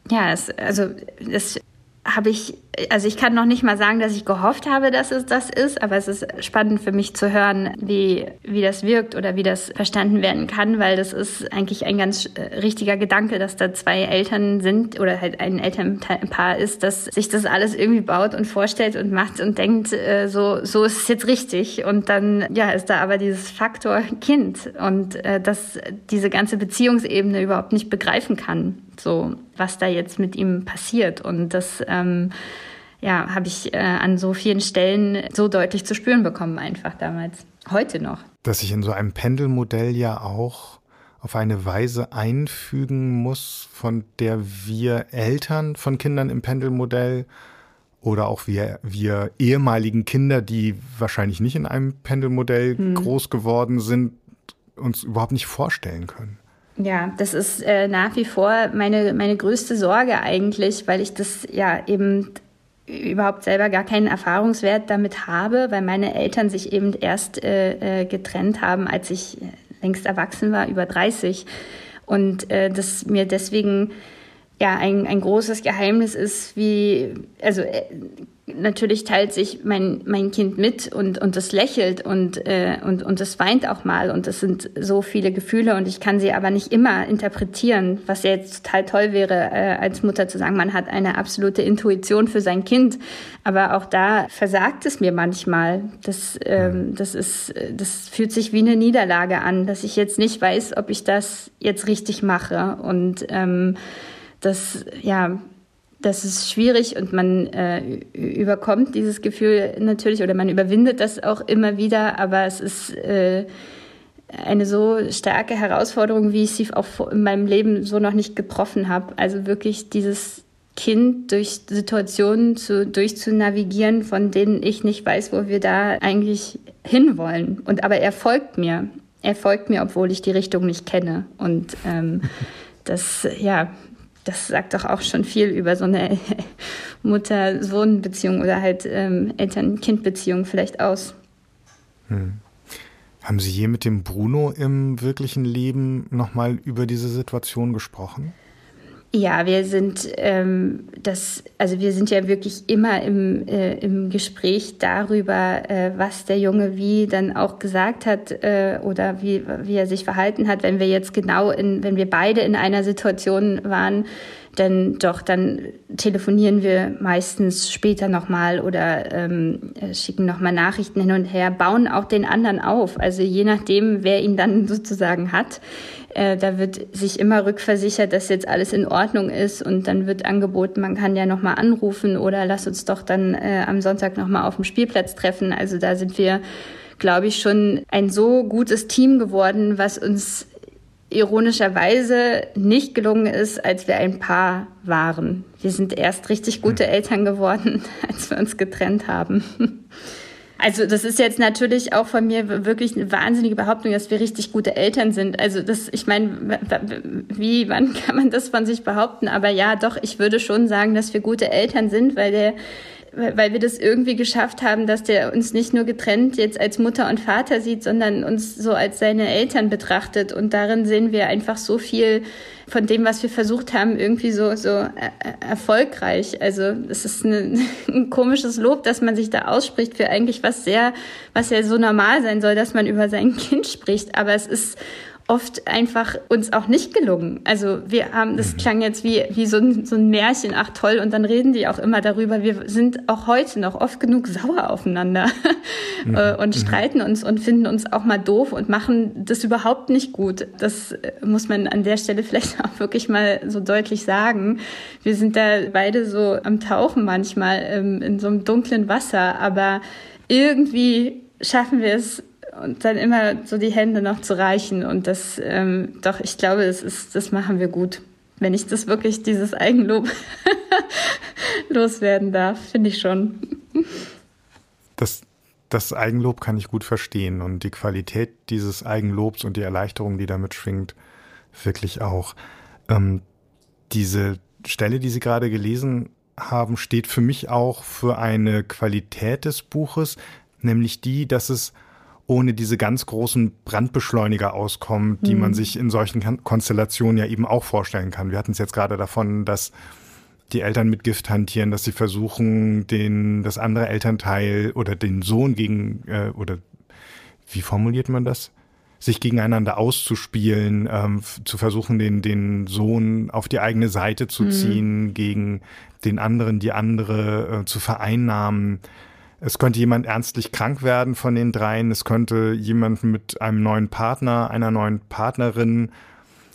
Ja, es, also das habe ich also ich kann noch nicht mal sagen, dass ich gehofft habe, dass es das ist, aber es ist spannend für mich zu hören, wie, wie das wirkt oder wie das verstanden werden kann, weil das ist eigentlich ein ganz äh, richtiger Gedanke, dass da zwei Eltern sind oder halt ein Elternpaar ist, dass sich das alles irgendwie baut und vorstellt und macht und denkt, äh, so, so ist es jetzt richtig. Und dann, ja, ist da aber dieses Faktor Kind und äh, dass diese ganze Beziehungsebene überhaupt nicht begreifen kann, so was da jetzt mit ihm passiert. Und das, ähm, ja, habe ich äh, an so vielen Stellen so deutlich zu spüren bekommen, einfach damals. Heute noch. Dass sich in so einem Pendelmodell ja auch auf eine Weise einfügen muss, von der wir Eltern von Kindern im Pendelmodell oder auch wir, wir ehemaligen Kinder, die wahrscheinlich nicht in einem Pendelmodell hm. groß geworden sind, uns überhaupt nicht vorstellen können. Ja, das ist äh, nach wie vor meine, meine größte Sorge eigentlich, weil ich das ja eben überhaupt selber gar keinen Erfahrungswert damit habe, weil meine Eltern sich eben erst äh, äh getrennt haben, als ich längst erwachsen war, über 30. Und äh, das mir deswegen ja ein, ein großes Geheimnis ist, wie, also äh, natürlich teilt sich mein, mein Kind mit und, und das lächelt und, äh, und, und das weint auch mal und das sind so viele Gefühle und ich kann sie aber nicht immer interpretieren, was ja jetzt total toll wäre, äh, als Mutter zu sagen, man hat eine absolute Intuition für sein Kind, aber auch da versagt es mir manchmal. Das, ähm, das ist, das fühlt sich wie eine Niederlage an, dass ich jetzt nicht weiß, ob ich das jetzt richtig mache und ähm, das, ja, das ist schwierig und man äh, überkommt dieses Gefühl natürlich oder man überwindet das auch immer wieder, aber es ist äh, eine so starke Herausforderung, wie ich sie auch in meinem Leben so noch nicht getroffen habe. Also wirklich dieses Kind durch Situationen zu, durchzunavigieren, von denen ich nicht weiß, wo wir da eigentlich hinwollen. Und aber er folgt mir. Er folgt mir, obwohl ich die Richtung nicht kenne. Und ähm, [laughs] das, ja, das sagt doch auch schon viel über so eine [laughs] Mutter-Sohn-Beziehung oder halt ähm, Eltern-Kind-Beziehung vielleicht aus. Hm. Haben Sie je mit dem Bruno im wirklichen Leben nochmal über diese Situation gesprochen? Ja, wir sind ähm, das, also wir sind ja wirklich immer im, äh, im Gespräch darüber, äh, was der Junge wie dann auch gesagt hat äh, oder wie, wie er sich verhalten hat, wenn wir jetzt genau in, wenn wir beide in einer Situation waren, denn doch, dann telefonieren wir meistens später nochmal oder ähm, schicken nochmal Nachrichten hin und her, bauen auch den anderen auf. Also je nachdem, wer ihn dann [laughs] sozusagen hat, äh, da wird sich immer rückversichert, dass jetzt alles in Ordnung ist und dann wird angeboten, man kann ja nochmal anrufen oder lass uns doch dann äh, am Sonntag nochmal auf dem Spielplatz treffen. Also da sind wir glaube ich, schon ein so gutes Team geworden, was uns ironischerweise nicht gelungen ist, als wir ein Paar waren. Wir sind erst richtig gute hm. Eltern geworden, [laughs] als wir uns getrennt haben. [laughs] Also das ist jetzt natürlich auch von mir wirklich eine wahnsinnige Behauptung, dass wir richtig gute Eltern sind. Also das, ich meine, wie, wann kann man das von sich behaupten? Aber ja, doch, ich würde schon sagen, dass wir gute Eltern sind, weil der weil wir das irgendwie geschafft haben, dass der uns nicht nur getrennt jetzt als Mutter und Vater sieht, sondern uns so als seine Eltern betrachtet. Und darin sehen wir einfach so viel von dem, was wir versucht haben, irgendwie so, so äh, erfolgreich. Also es ist eine, [laughs] ein komisches Lob, dass man sich da ausspricht für eigentlich was sehr, was ja so normal sein soll, dass man über sein Kind spricht. Aber es ist oft einfach uns auch nicht gelungen. Also wir haben, das mhm. klang jetzt wie, wie so ein, so ein Märchen, ach toll, und dann reden die auch immer darüber. Wir sind auch heute noch oft genug sauer aufeinander mhm. [laughs] Äh, und mhm. streiten uns und finden uns auch mal doof und machen das überhaupt nicht gut. Das äh, muss man an der Stelle [laughs] vielleicht auch wirklich mal so deutlich sagen. Wir sind da beide so am Tauchen manchmal ähm, in so einem dunklen Wasser, aber irgendwie schaffen wir es und dann immer so die Hände noch zu reichen. Und das, ähm, doch, ich glaube, das ist, das machen wir gut. Wenn ich das wirklich, dieses Eigenlob [laughs] loswerden darf, finde ich schon. Das, das Eigenlob kann ich gut verstehen und die Qualität dieses Eigenlobs und die Erleichterung, die damit schwingt, wirklich auch. Ähm, diese Stelle, die Sie gerade gelesen haben, steht für mich auch für eine Qualität des Buches, nämlich die, dass es ohne diese ganz großen Brandbeschleuniger auskommen, die mhm. man sich in solchen Konstellationen ja eben auch vorstellen kann. Wir hatten es jetzt gerade davon, dass die Eltern mit Gift hantieren, dass sie versuchen, den, das andere Elternteil oder den Sohn gegen, äh, oder wie formuliert man das? sich gegeneinander auszuspielen, ähm, zu versuchen, den, den Sohn auf die eigene Seite zu mhm. ziehen, mhm. gegen den anderen, die andere äh, zu vereinnahmen. Es könnte jemand ernstlich krank werden von den dreien. Es könnte jemand mit einem neuen Partner, einer neuen Partnerin,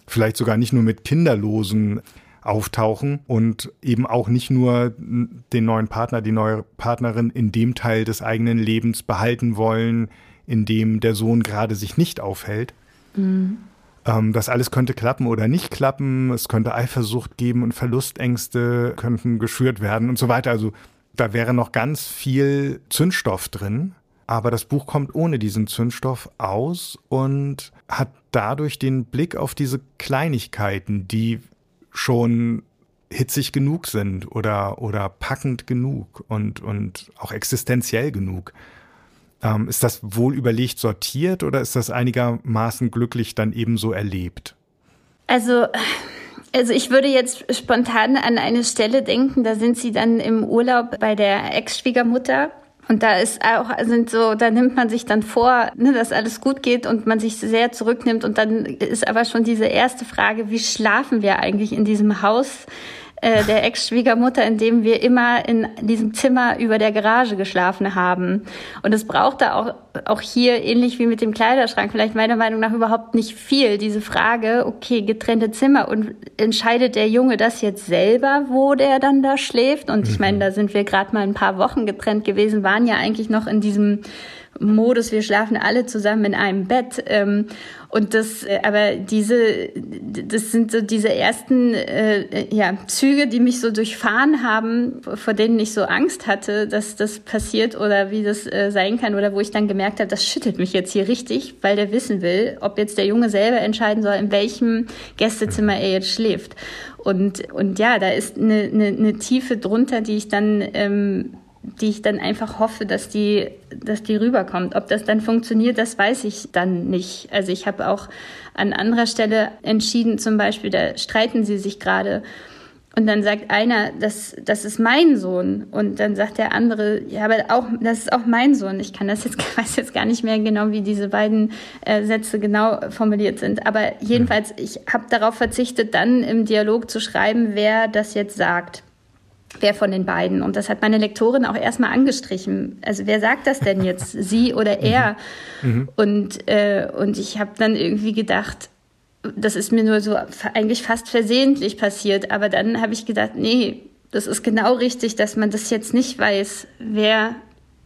vielleicht sogar nicht nur mit Kinderlosen auftauchen und eben auch nicht nur den neuen Partner, die neue Partnerin in dem Teil des eigenen Lebens behalten wollen, in dem der Sohn gerade sich nicht aufhält. Mhm. Ähm, das alles könnte klappen oder nicht klappen. Es könnte Eifersucht geben und Verlustängste könnten geschürt werden und so weiter. Also da wäre noch ganz viel Zündstoff drin. Aber das Buch kommt ohne diesen Zündstoff aus und hat dadurch den Blick auf diese Kleinigkeiten, die schon hitzig genug sind oder, oder packend genug und, und auch existenziell genug. Ähm, ist das wohl überlegt sortiert oder ist das einigermaßen glücklich dann ebenso erlebt? Also, also ich würde jetzt spontan an eine Stelle denken, da sind sie dann im Urlaub bei der Ex-Schwiegermutter und da ist auch, sind so, da nimmt man sich dann vor, ne, dass alles gut geht und man sich sehr zurücknimmt. Und dann ist aber schon diese erste Frage, wie schlafen wir eigentlich in diesem Haus? Äh, der Ex-Schwiegermutter, in dem wir immer in diesem Zimmer über der Garage geschlafen haben. Und es brauchte auch, auch hier, ähnlich wie mit dem Kleiderschrank, vielleicht meiner Meinung nach überhaupt nicht viel. Diese Frage, okay, getrennte Zimmer und entscheidet der Junge das jetzt selber, wo der dann da schläft? Und ich meine, mhm. da sind wir gerade mal ein paar Wochen getrennt gewesen, waren ja eigentlich noch in diesem Modus, wir schlafen alle zusammen in einem Bett. Ähm, und das, äh, aber diese, das sind so diese ersten äh, ja, Züge, die mich so durchfahren haben, vor denen ich so Angst hatte, dass das passiert oder wie das äh, sein kann oder wo ich dann gemerkt habe, das schüttelt mich jetzt hier richtig, weil der wissen will, ob jetzt der Junge selber entscheiden soll, in welchem Gästezimmer er jetzt schläft. Und, und ja, da ist eine, eine, eine Tiefe drunter, die ich dann ähm, die ich dann einfach hoffe, dass die, dass die rüberkommt. Ob das dann funktioniert, das weiß ich dann nicht. Also ich habe auch an anderer Stelle entschieden, zum Beispiel, da streiten sie sich gerade. Und dann sagt einer, das, das ist mein Sohn. Und dann sagt der andere, ja, aber auch, das ist auch mein Sohn. Ich kann das jetzt, [laughs] weiß jetzt gar nicht mehr genau, wie diese beiden äh, Sätze genau formuliert sind. Aber jedenfalls, ich habe darauf verzichtet, dann im Dialog zu schreiben, wer das jetzt sagt wer von den beiden. Und das hat meine Lektorin auch erstmal angestrichen. Also wer sagt das denn jetzt, [laughs] sie oder mhm. er? Mhm. Und, äh, und ich habe dann irgendwie gedacht, das ist mir nur so eigentlich fast versehentlich passiert. Aber dann habe ich gedacht, nee, das ist genau richtig, dass man das jetzt nicht weiß, wer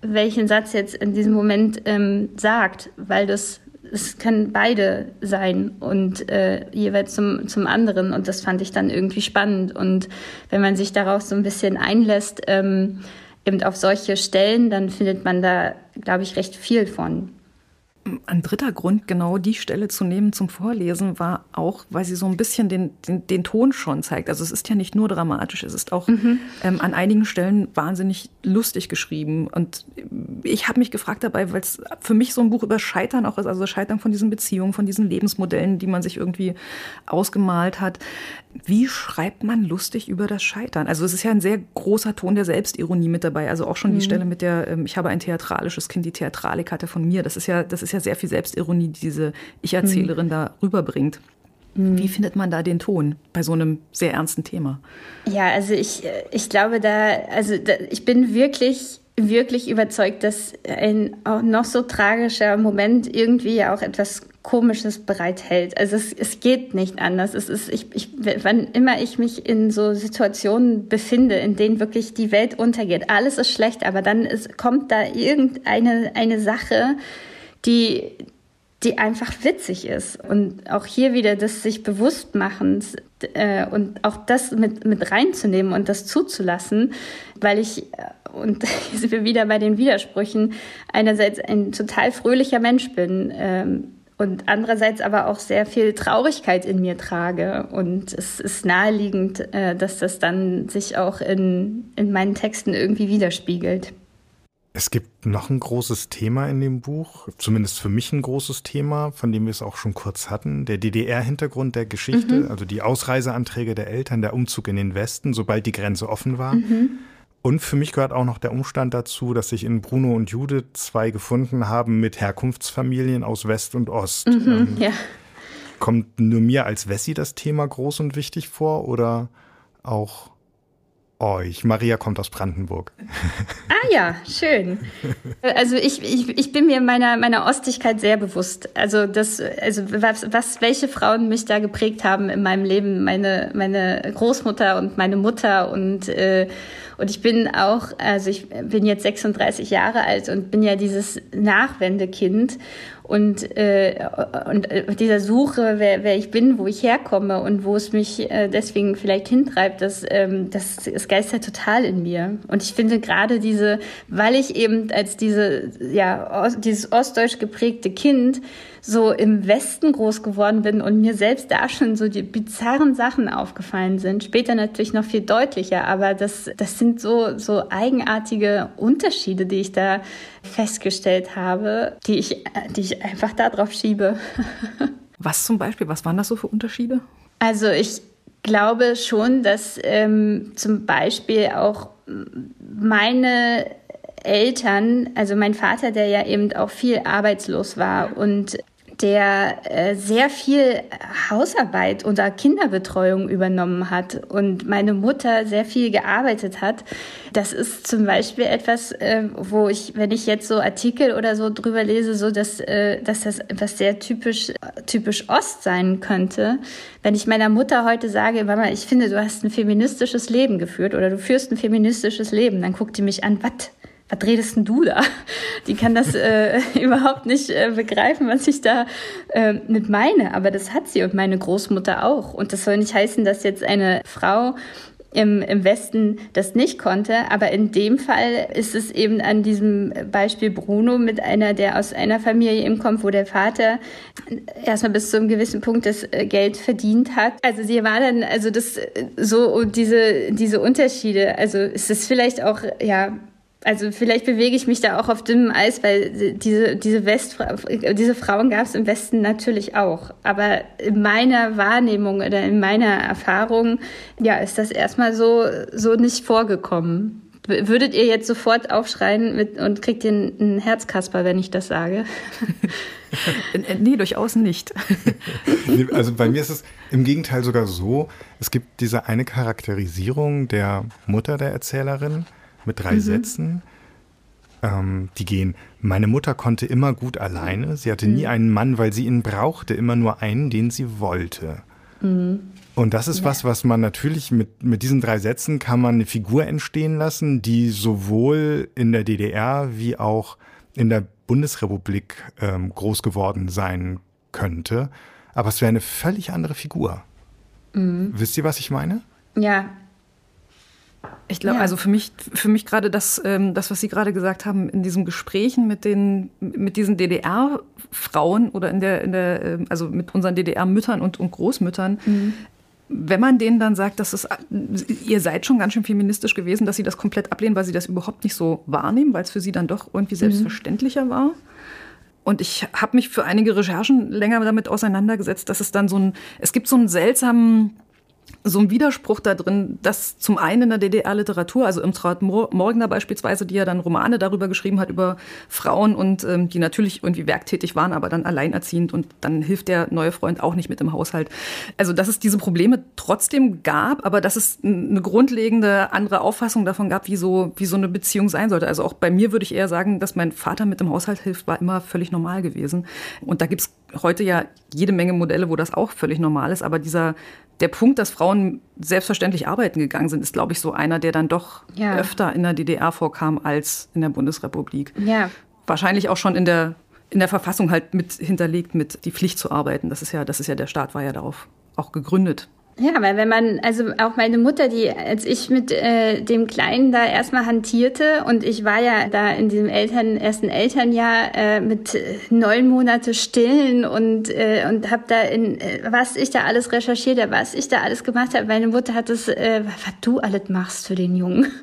welchen Satz jetzt in diesem Moment ähm, sagt, weil das es können beide sein und äh, jeweils zum, zum anderen. Und das fand ich dann irgendwie spannend. Und wenn man sich darauf so ein bisschen einlässt, ähm, eben auf solche Stellen, dann findet man da, glaube ich, recht viel von. Ein dritter Grund, genau die Stelle zu nehmen zum Vorlesen, war auch, weil sie so ein bisschen den, den, den Ton schon zeigt. Also es ist ja nicht nur dramatisch, es ist auch mhm. ähm, an einigen Stellen wahnsinnig lustig geschrieben. Und ich habe mich gefragt dabei, weil es für mich so ein Buch über Scheitern auch ist, also Scheitern von diesen Beziehungen, von diesen Lebensmodellen, die man sich irgendwie ausgemalt hat. Wie schreibt man lustig über das Scheitern? Also es ist ja ein sehr großer Ton der Selbstironie mit dabei. Also auch schon mhm. die Stelle mit der, ähm, ich habe ein theatralisches Kind, die Theatralik hatte von mir. Das ist ja, das ist ja sehr viel Selbstironie, die diese Ich-Erzählerin mhm. da rüberbringt. Mhm. Wie findet man da den Ton bei so einem sehr ernsten Thema? Ja, also ich, ich glaube da, also da, ich bin wirklich wirklich überzeugt, dass ein noch so tragischer Moment irgendwie auch etwas Komisches bereithält. Also es, es geht nicht anders. Es ist, ich, ich, wann immer ich mich in so Situationen befinde, in denen wirklich die Welt untergeht, alles ist schlecht, aber dann ist, kommt da irgendeine eine Sache, die, die einfach witzig ist. Und auch hier wieder das sich bewusst machen äh, und auch das mit, mit reinzunehmen und das zuzulassen, weil ich, und [laughs] hier sind wir wieder bei den Widersprüchen, einerseits ein total fröhlicher Mensch bin. Ähm, und andererseits aber auch sehr viel Traurigkeit in mir trage. Und es ist naheliegend, äh, dass das dann sich auch in, in meinen Texten irgendwie widerspiegelt. Es gibt noch ein großes Thema in dem Buch, zumindest für mich ein großes Thema, von dem wir es auch schon kurz hatten, der DDR-Hintergrund der Geschichte, mhm. also die Ausreiseanträge der Eltern, der Umzug in den Westen, sobald die Grenze offen war. Mhm. Und für mich gehört auch noch der Umstand dazu, dass sich in Bruno und Judith zwei gefunden haben mit Herkunftsfamilien aus West und Ost. Mhm, ähm, ja. Kommt nur mir als Wessi das Thema groß und wichtig vor oder auch euch. Maria kommt aus Brandenburg. [laughs] Ah ja, schön. Also ich, ich, ich bin mir meiner, meiner Ostigkeit sehr bewusst. Also das, also was, was, welche Frauen mich da geprägt haben in meinem Leben, meine, meine Großmutter und meine Mutter und äh, und ich bin auch, also ich bin jetzt 36 Jahre alt und bin ja dieses Nachwendekind und, äh, und äh, dieser Suche, wer, wer ich bin, wo ich herkomme und wo es mich äh, deswegen vielleicht hintreibt, das, ähm, das, das geistert total in mir. Und ich finde gerade diese, weil ich eben als diese, ja, dieses ostdeutsch geprägte Kind so im Westen groß geworden bin und mir selbst da schon so die bizarren Sachen aufgefallen sind. Später natürlich noch viel deutlicher, aber das, das sind so, so eigenartige Unterschiede, die ich da festgestellt habe, die ich, die ich einfach darauf schiebe. [laughs] Was zum Beispiel? Was waren das so für Unterschiede? Also ich glaube schon, dass ähm, zum Beispiel auch meine Eltern, also mein Vater, der ja eben auch viel arbeitslos war und der äh, sehr viel Hausarbeit oder Kinderbetreuung übernommen hat und meine Mutter sehr viel gearbeitet hat. Das ist zum Beispiel etwas, äh, wo ich, wenn ich jetzt so Artikel oder so drüber lese, so dass, äh, dass das etwas sehr typisch, typisch Ost sein könnte. Wenn ich meiner Mutter heute sage, Mama, ich finde, du hast ein feministisches Leben geführt oder du führst ein feministisches Leben, dann guckt die mich an, was? Was redest denn du da? Die kann das äh, [laughs] überhaupt nicht äh, begreifen, was ich da äh, mit meine. Aber das hat sie und meine Großmutter auch. Und das soll nicht heißen, dass jetzt eine Frau im, im Westen das nicht konnte. Aber in dem Fall ist es eben an diesem Beispiel Bruno mit einer, der aus einer Familie eben kommt, wo der Vater erstmal bis zu einem gewissen Punkt das äh, Geld verdient hat. Also sie war dann, also das äh, so diese, diese Unterschiede. Also ist es vielleicht auch, ja, also vielleicht bewege ich mich da auch auf dünnem Eis, weil diese, diese, Westfra diese Frauen gab es im Westen natürlich auch. Aber in meiner Wahrnehmung oder in meiner Erfahrung, ja, ist das erstmal so, so nicht vorgekommen. Würdet ihr jetzt sofort aufschreien mit, und kriegt ihr einen Herzkasper, wenn ich das sage? [laughs] nee, durchaus nicht. also bei mir ist es im Gegenteil sogar so, es gibt diese eine Charakterisierung der Mutter der Erzählerin, mit drei mhm. Sätzen. Ähm, die gehen, meine Mutter konnte immer gut alleine. Sie hatte mhm. nie einen Mann, weil sie ihn brauchte, immer nur einen, den sie wollte. Mhm. Und das ist ja. was, was man natürlich mit, mit diesen drei Sätzen kann man eine Figur entstehen lassen, die sowohl in der DDR wie auch in der Bundesrepublik ähm, groß geworden sein könnte. Aber es wäre eine völlig andere Figur. Mhm. Wisst ihr, was ich meine? Ja, ich glaube, ja. also für mich, für mich gerade das, ähm, das, was Sie gerade gesagt haben, in diesen Gesprächen mit den, mit diesen DDR-Frauen oder in der, in der, äh, also mit unseren DDR-Müttern und, und Großmüttern, mhm. wenn man denen dann sagt, dass es, ihr seid schon ganz schön feministisch gewesen, dass sie das komplett ablehnen, weil sie das überhaupt nicht so wahrnehmen, weil es für sie dann doch irgendwie mhm. selbstverständlicher war. Und ich habe mich für einige Recherchen länger damit auseinandergesetzt, dass es dann so ein, es gibt so einen seltsamen, so ein Widerspruch da drin, dass zum einen in der DDR-Literatur, also im Traut Morgner beispielsweise, die ja dann Romane darüber geschrieben hat, über Frauen und ähm, die natürlich irgendwie werktätig waren, aber dann alleinerziehend und dann hilft der neue Freund auch nicht mit im Haushalt. Also, dass es diese Probleme trotzdem gab, aber dass es eine grundlegende andere Auffassung davon gab, wie so, wie so eine Beziehung sein sollte. Also auch bei mir würde ich eher sagen, dass mein Vater mit dem Haushalt hilft, war immer völlig normal gewesen. Und da gibt's heute ja jede Menge Modelle, wo das auch völlig normal ist, aber dieser der Punkt, dass Frauen selbstverständlich arbeiten gegangen sind, ist, glaube ich, so einer, der dann doch ja. öfter in der DDR vorkam als in der Bundesrepublik. Ja. Wahrscheinlich auch schon in der, in der Verfassung halt mit hinterlegt mit die Pflicht zu arbeiten. Das ist ja, das ist ja, der Staat war ja darauf auch gegründet. Ja, weil wenn man, also auch meine Mutter, die, als ich mit äh, dem Kleinen da erstmal hantierte und ich war ja da in diesem Eltern, ersten Elternjahr äh, mit neun Monate stillen und, äh, und habe da in, äh, was ich da alles recherchiert habe, was ich da alles gemacht habe. Meine Mutter hat das, äh, was du alles machst für den Jungen. [laughs]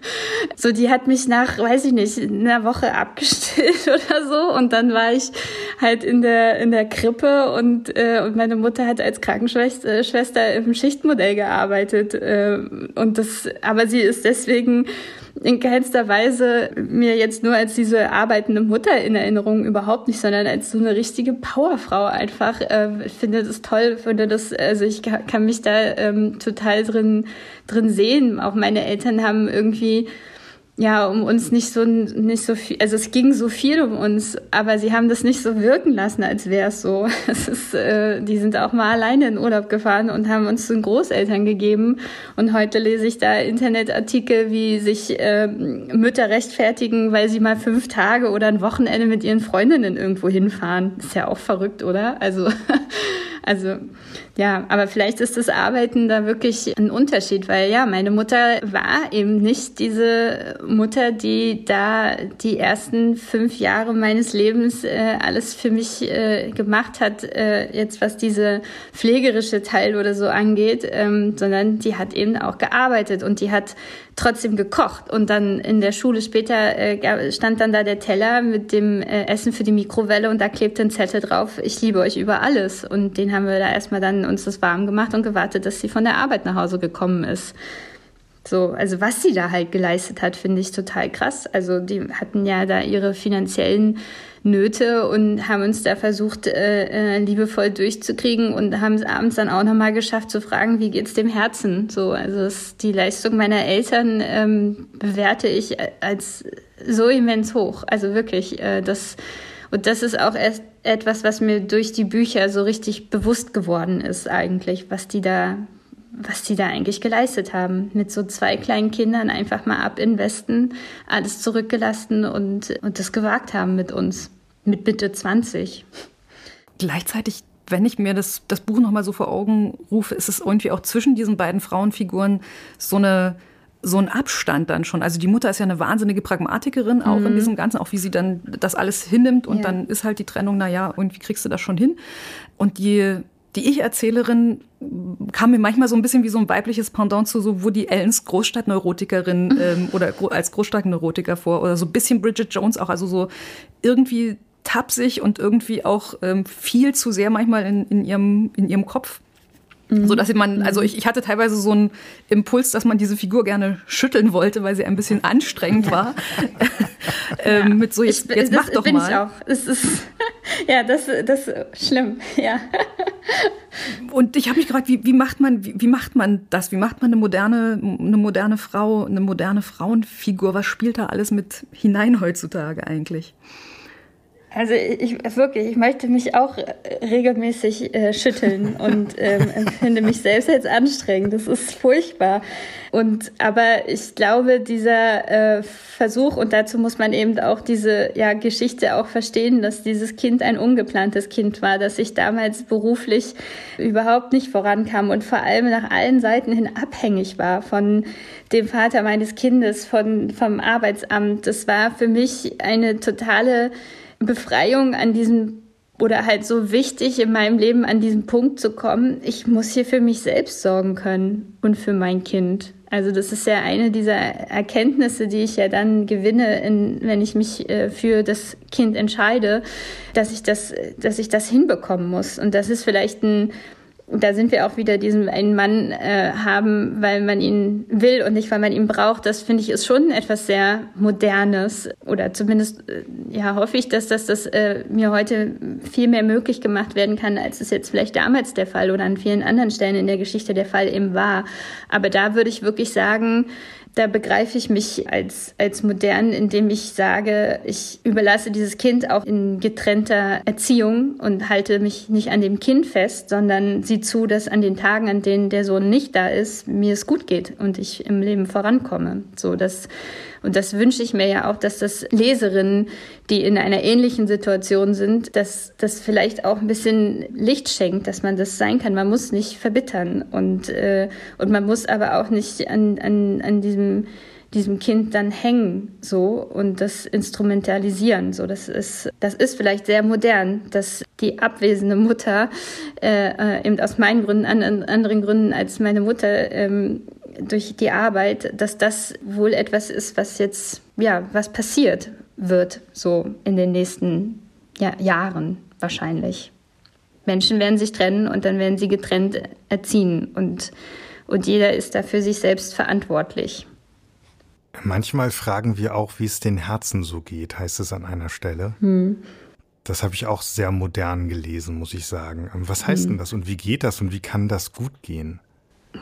So, die hat mich nach, weiß ich nicht, einer Woche abgestillt [laughs] oder so und dann war ich halt in der, in der Krippe und, äh, und meine Mutter hat als Krankenschwester im Schicht Geschäftsmodell gearbeitet. Äh, und das, aber sie ist deswegen in keinster Weise mir jetzt nur als diese arbeitende Mutter in Erinnerung überhaupt nicht, sondern als so eine richtige Powerfrau einfach. Äh, ich finde das toll, finde das, also ich kann mich da ähm, total drin, drin sehen. Auch meine Eltern haben irgendwie ja, um uns nicht so, nicht so viel, also es ging so viel um uns, aber sie haben das nicht so wirken lassen, als wäre es so. [laughs] Es ist, äh, die sind auch mal alleine in Urlaub gefahren und haben uns zu den Großeltern gegeben. Und heute lese ich da Internetartikel, wie sich äh, Mütter rechtfertigen, weil sie mal fünf Tage oder ein Wochenende mit ihren Freundinnen irgendwo hinfahren. Ist ja auch verrückt, oder? Also, [laughs] also, ja, aber vielleicht ist das Arbeiten da wirklich ein Unterschied, weil ja, meine Mutter war eben nicht diese Mutter, die da die ersten fünf Jahre meines Lebens äh, alles für mich äh, gemacht hat, äh, jetzt was diese pflegerische Teil oder so angeht, ähm, sondern die hat eben auch gearbeitet und die hat trotzdem gekocht. Und dann in der Schule später äh, stand dann da der Teller mit dem äh, Essen für die Mikrowelle und da klebte ein Zettel drauf, ich liebe euch über alles. Und den haben wir da erstmal dann uns das warm gemacht und gewartet, dass sie von der Arbeit nach Hause gekommen ist. So, also was sie da halt geleistet hat, finde ich total krass. Also die hatten ja da ihre finanziellen Nöte und haben uns da versucht, äh, äh, liebevoll durchzukriegen und haben es abends dann auch nochmal geschafft zu fragen, wie geht's dem Herzen? So, also die Leistung meiner Eltern ähm, bewerte ich als so immens hoch. Also wirklich, äh, das und das ist auch erst etwas, was mir durch die Bücher so richtig bewusst geworden ist eigentlich, was die da was die da eigentlich geleistet haben. Mit so zwei kleinen Kindern einfach mal ab in Westen, alles zurückgelassen und, und das gewagt haben mit uns. Mit Mitte 20. Gleichzeitig, wenn ich mir das, das Buch nochmal so vor Augen rufe, ist es irgendwie auch zwischen diesen beiden Frauenfiguren so eine so ein Abstand dann schon. Also die Mutter ist ja eine wahnsinnige Pragmatikerin, auch mhm. in diesem Ganzen, auch wie sie dann das alles hinnimmt und ja. dann ist halt die Trennung, naja, irgendwie kriegst du das schon hin. Und die die Ich-Erzählerin kam mir manchmal so ein bisschen wie so ein weibliches Pendant zu so Woody Allens Großstadtneurotikerin [laughs] ähm, oder gro als Großstadtneurotiker vor oder so ein bisschen Bridget Jones auch, also so irgendwie tapsig und irgendwie auch ähm, viel zu sehr manchmal in, in, ihrem, in ihrem Kopf. Mhm. So dass man, also ich, ich hatte teilweise so einen Impuls, dass man diese Figur gerne schütteln wollte, weil sie ein bisschen [laughs] anstrengend war. [laughs] ähm, ja. Mit so, jetzt, ich, jetzt mach doch bin mal. Ich auch. Es ist, [laughs] ja, das, das ist schlimm, ja. Und ich habe mich gefragt, wie, wie, macht man, wie, wie, macht man das? Wie macht man eine moderne, eine moderne Frau, eine moderne Frauenfigur? Was spielt da alles mit hinein heutzutage eigentlich? Also ich wirklich, ich möchte mich auch regelmäßig äh, schütteln [laughs] und ähm, empfinde mich selbst als anstrengend. Das ist furchtbar. Und aber ich glaube, dieser äh, Versuch und dazu muss man eben auch diese ja Geschichte auch verstehen, dass dieses Kind ein ungeplantes Kind war, dass ich damals beruflich überhaupt nicht vorankam und vor allem nach allen Seiten hin abhängig war von dem Vater meines Kindes, von vom Arbeitsamt. Das war für mich eine totale Befreiung an diesem oder halt so wichtig in meinem Leben an diesen Punkt zu kommen, ich muss hier für mich selbst sorgen können und für mein Kind. Also das ist ja eine dieser Erkenntnisse, die ich ja dann gewinne, in, wenn ich mich äh, für das Kind entscheide, dass ich das, dass ich das hinbekommen muss. Und das ist vielleicht ein da sind wir auch wieder diesen einen Mann äh, haben, weil man ihn will und nicht, weil man ihn braucht. Das finde ich ist schon etwas sehr Modernes oder zumindest äh, ja hoffe ich, dass das, das äh, mir heute viel mehr möglich gemacht werden kann, als es jetzt vielleicht damals der Fall oder an vielen anderen Stellen in der Geschichte der Fall eben war. Aber da würde ich wirklich sagen, da begreife ich mich als, als modern, indem ich sage, ich überlasse dieses Kind auch in getrennter Erziehung und halte mich nicht an dem Kind fest, sondern sieh zu, dass an den Tagen, an denen der Sohn nicht da ist, mir es gut geht und ich im Leben vorankomme. So, das, Und das wünsche ich mir ja auch, dass das Leserinnen, die in einer ähnlichen Situation sind, dass das vielleicht auch ein bisschen Licht schenkt, dass man das sein kann. Man muss nicht verbittern und, äh, und man muss aber auch nicht an, an, an diesem diesem Kind dann hängen so und das instrumentalisieren so das ist das ist vielleicht sehr modern dass die abwesende Mutter äh, äh eben aus meinen Gründen an anderen Gründen als meine Mutter ähm, durch die Arbeit dass das wohl etwas ist was jetzt ja was passiert wird so in den nächsten ja, Jahren wahrscheinlich Menschen werden sich trennen und dann werden sie getrennt erziehen und und jeder ist da für sich selbst verantwortlich. Manchmal fragen wir auch, wie es den Herzen so geht, heißt es an einer Stelle. Hm. Das habe ich auch sehr modern gelesen, muss ich sagen. Was heißt hm. denn das und wie geht das und wie kann das gut gehen?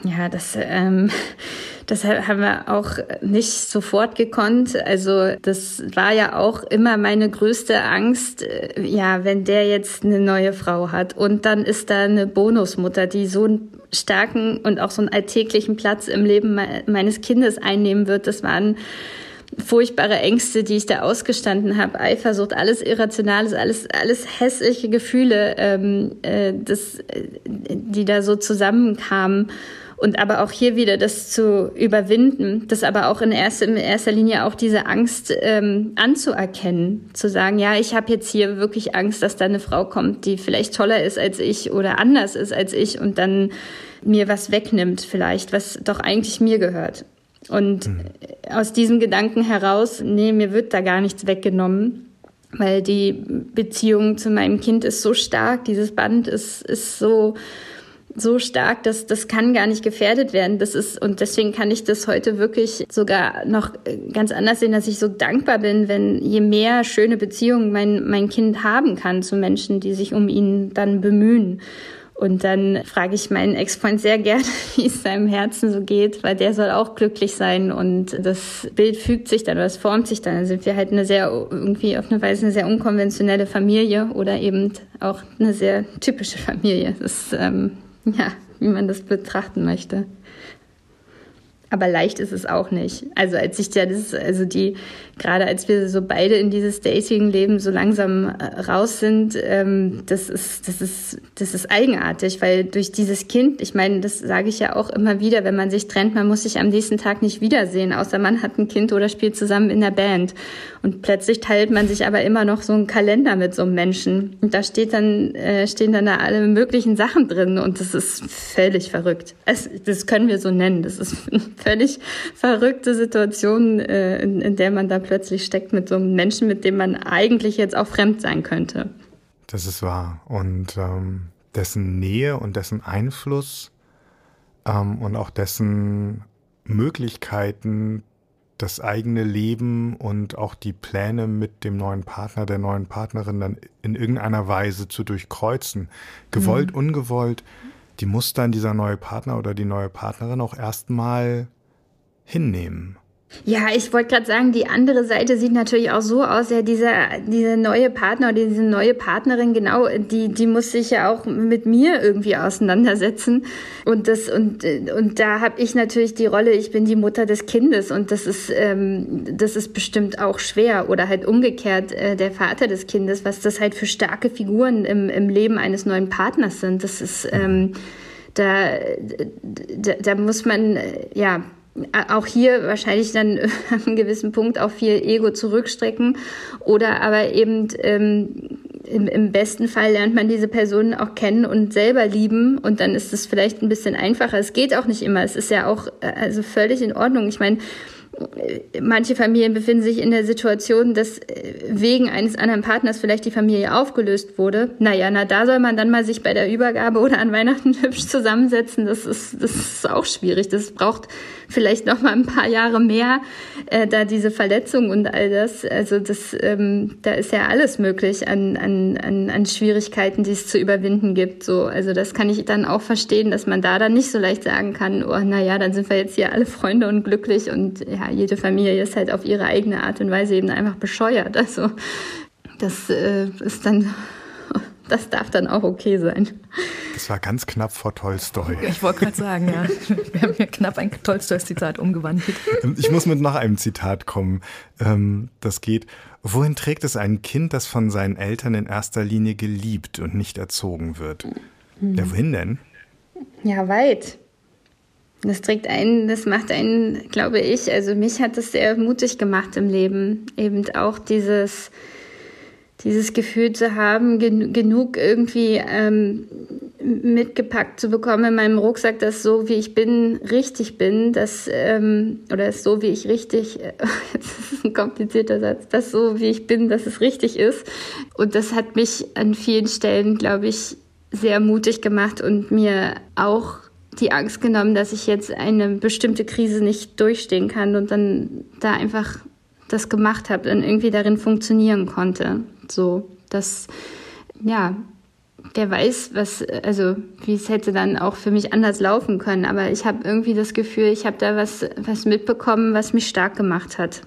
Ja, das, ähm, [laughs] das haben wir auch nicht sofort gekonnt. Also das war ja auch immer meine größte Angst, äh, ja, wenn der jetzt eine neue Frau hat und dann ist da eine Bonusmutter, die so ein starken und auch so einen alltäglichen Platz im Leben meines Kindes einnehmen wird. Das waren furchtbare Ängste, die ich da ausgestanden habe, Eifersucht, alles Irrationales, alles, alles hässliche Gefühle, ähm, äh, das, äh, die da so zusammenkamen. Und aber auch hier wieder das zu überwinden, das aber auch in erster, in erster Linie auch diese Angst ähm, anzuerkennen, zu sagen, ja, ich habe jetzt hier wirklich Angst, dass da eine Frau kommt, die vielleicht toller ist als ich oder anders ist als ich und dann mir was wegnimmt vielleicht, was doch eigentlich mir gehört. Und mhm. aus diesem Gedanken heraus, nee, mir wird da gar nichts weggenommen, weil die Beziehung zu meinem Kind ist so stark, dieses Band ist, ist so, so stark, dass das kann gar nicht gefährdet werden. Das ist und deswegen kann ich das heute wirklich sogar noch ganz anders sehen, dass ich so dankbar bin, wenn je mehr schöne Beziehungen mein mein Kind haben kann zu Menschen, die sich um ihn dann bemühen. Und dann frage ich meinen Ex-Freund sehr gerne, [laughs] wie es seinem Herzen so geht, weil der soll auch glücklich sein und das Bild fügt sich dann oder es formt sich dann. Dann sind wir halt eine sehr, irgendwie auf eine Weise eine sehr unkonventionelle Familie oder eben auch eine sehr typische Familie. Das ist, ähm, ja, wie man das betrachten möchte. Aber leicht ist es auch nicht. Also als ich ja das, also die, gerade als wir so beide in dieses Dating-Leben so langsam äh, raus sind, ähm, das ist, das ist, das ist eigenartig, weil durch dieses Kind, ich meine, das sage ich ja auch immer wieder, wenn man sich trennt, man muss sich am nächsten Tag nicht wiedersehen, außer man hat ein Kind oder spielt zusammen in der Band. Und plötzlich teilt man sich aber immer noch so einen Kalender mit so einem Menschen. Und da steht dann, äh, stehen dann da alle möglichen Sachen drin und das ist völlig verrückt. Es, das können wir so nennen. Das ist [laughs] völlig verrückte Situation, äh, in, in der man da plötzlich steckt mit so einem Menschen, mit dem man eigentlich jetzt auch fremd sein könnte. Das ist wahr. Und ähm, dessen Nähe und dessen Einfluss ähm, und auch dessen Möglichkeiten das eigene Leben und auch die Pläne mit dem neuen Partner, der neuen Partnerin dann in irgendeiner Weise zu durchkreuzen. Gewollt, mhm. ungewollt, die muss dann dieser neue Partner oder die neue Partnerin auch erstmal hinnehmen. Ja, ich wollte gerade sagen, die andere Seite sieht natürlich auch so aus, ja, dieser, diese neue Partner oder diese neue Partnerin, genau, die, die muss sich ja auch mit mir irgendwie auseinandersetzen. Und das, und, und da habe ich natürlich die Rolle, ich bin die Mutter des Kindes und das ist, ähm, das ist bestimmt auch schwer. Oder halt umgekehrt äh, der Vater des Kindes, was das halt für starke Figuren im, im Leben eines neuen Partners sind. Das ist ähm, da, da, da muss man, äh, ja, auch hier wahrscheinlich dann [laughs] an einem gewissen Punkt auch viel Ego zurückstrecken oder aber eben ähm, im, im besten Fall lernt man diese Personen auch kennen und selber lieben und dann ist es vielleicht ein bisschen einfacher. Es geht auch nicht immer. Es ist ja auch äh, also völlig in Ordnung. Ich meine, manche Familien befinden sich in der Situation, dass äh, wegen eines anderen Partners vielleicht die Familie aufgelöst wurde. Naja, na da soll man dann mal sich bei der Übergabe oder an Weihnachten [laughs] hübsch zusammensetzen. Das ist, das ist auch schwierig. Das braucht vielleicht noch mal ein paar Jahre mehr, äh, da diese Verletzung und all das. Also das, ähm, da ist ja alles möglich an, an, an, an Schwierigkeiten, die es zu überwinden gibt. So, also das kann ich dann auch verstehen, dass man da dann nicht so leicht sagen kann, oh, na ja, dann sind wir jetzt hier alle Freunde und glücklich und ja, jede Familie ist halt auf ihre eigene Art und Weise eben einfach bescheuert. Also das äh, ist dann, [laughs] das darf dann auch okay sein. Das war ganz knapp vor Tolstoi. Ich wollte gerade sagen, ja. [laughs] Wir haben hier knapp ein Tolstoi-Zitat umgewandelt. Ich muss mit noch einem Zitat kommen. Ähm, das geht. Wohin trägt es ein Kind, das von seinen Eltern in erster Linie geliebt und nicht erzogen wird? Mhm. Ja, wohin denn? Ja, weit. Das trägt einen, das macht einen, glaube ich, also mich hat das sehr mutig gemacht im Leben. Eben auch dieses, dieses Gefühl zu haben, gen genug irgendwie ähm, mitgepackt zu bekommen in meinem Rucksack, dass so wie ich bin, richtig bin, dass, ähm, oder so wie ich richtig, [laughs] jetzt ist es ein komplizierter Satz, dass so wie ich bin, dass es richtig ist. Und das hat mich an vielen Stellen, glaube ich, sehr mutig gemacht und mir auch die Angst genommen, dass ich jetzt eine bestimmte Krise nicht durchstehen kann und dann da einfach das gemacht habe und irgendwie darin funktionieren konnte. So, dass, ja, wer weiß, was, also wie es hätte dann auch für mich anders laufen können. Aber ich habe irgendwie das Gefühl, ich habe da was, was mitbekommen, was mich stark gemacht hat.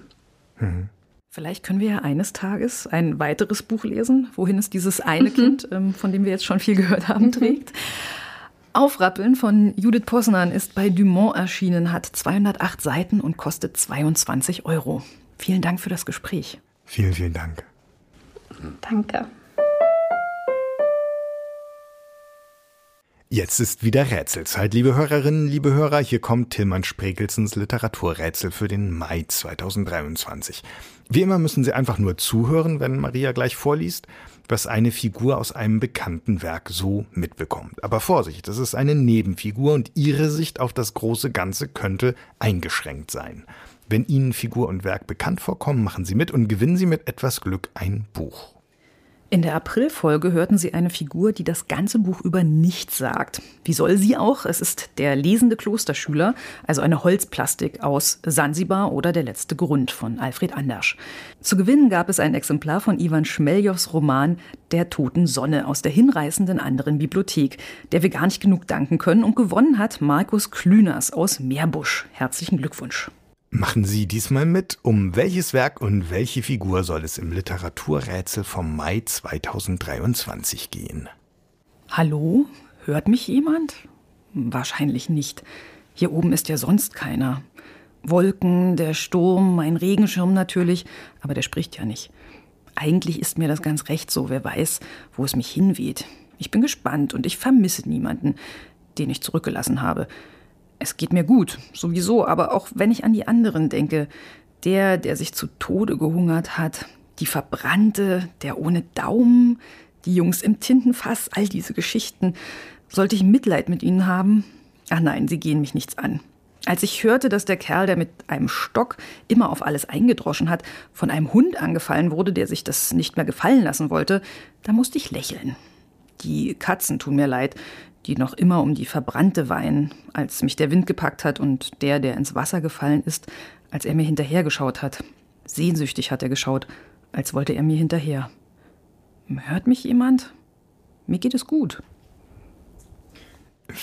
Mhm. Vielleicht können wir ja eines Tages ein weiteres Buch lesen, wohin es dieses eine mhm. Kind, ähm, von dem wir jetzt schon viel gehört haben, mhm. Aufrappeln von Judith Posnan ist bei Dumont erschienen, hat 208 Seiten und kostet 22 Euro. Vielen Dank für das Gespräch. Vielen, vielen Dank. Danke. Jetzt ist wieder Rätselzeit, liebe Hörerinnen, liebe Hörer. Hier kommt Tillmann Sprekelsens Literaturrätsel für den Mai 2023. Wie immer müssen Sie einfach nur zuhören, wenn Maria gleich vorliest was eine Figur aus einem bekannten Werk so mitbekommt. Aber Vorsicht, das ist eine Nebenfigur und Ihre Sicht auf das große Ganze könnte eingeschränkt sein. Wenn Ihnen Figur und Werk bekannt vorkommen, machen Sie mit und gewinnen Sie mit etwas Glück ein Buch. In der Aprilfolge hörten Sie eine Figur, die das ganze Buch über nichts sagt. Wie soll sie auch? Es ist der lesende Klosterschüler, also eine Holzplastik aus Sansibar oder Der letzte Grund von Alfred Andersch. Zu gewinnen gab es ein Exemplar von Ivan Schmeljows Roman Der toten Sonne aus der hinreißenden anderen Bibliothek, der wir gar nicht genug danken können und gewonnen hat Markus Klüners aus Meerbusch. Herzlichen Glückwunsch. Machen Sie diesmal mit, um welches Werk und welche Figur soll es im Literaturrätsel vom Mai 2023 gehen? Hallo? Hört mich jemand? Wahrscheinlich nicht. Hier oben ist ja sonst keiner. Wolken, der Sturm, mein Regenschirm natürlich, aber der spricht ja nicht. Eigentlich ist mir das ganz recht so, wer weiß, wo es mich hinweht. Ich bin gespannt und ich vermisse niemanden, den ich zurückgelassen habe. Es geht mir gut, sowieso, aber auch wenn ich an die anderen denke, der, der sich zu Tode gehungert hat, die Verbrannte, der ohne Daumen, die Jungs im Tintenfass, all diese Geschichten, sollte ich Mitleid mit ihnen haben? Ach nein, sie gehen mich nichts an. Als ich hörte, dass der Kerl, der mit einem Stock immer auf alles eingedroschen hat, von einem Hund angefallen wurde, der sich das nicht mehr gefallen lassen wollte, da musste ich lächeln. Die Katzen tun mir leid, die noch immer um die Verbrannte weinen, als mich der Wind gepackt hat und der, der ins Wasser gefallen ist, als er mir hinterhergeschaut hat. Sehnsüchtig hat er geschaut, als wollte er mir hinterher. Hört mich jemand? Mir geht es gut.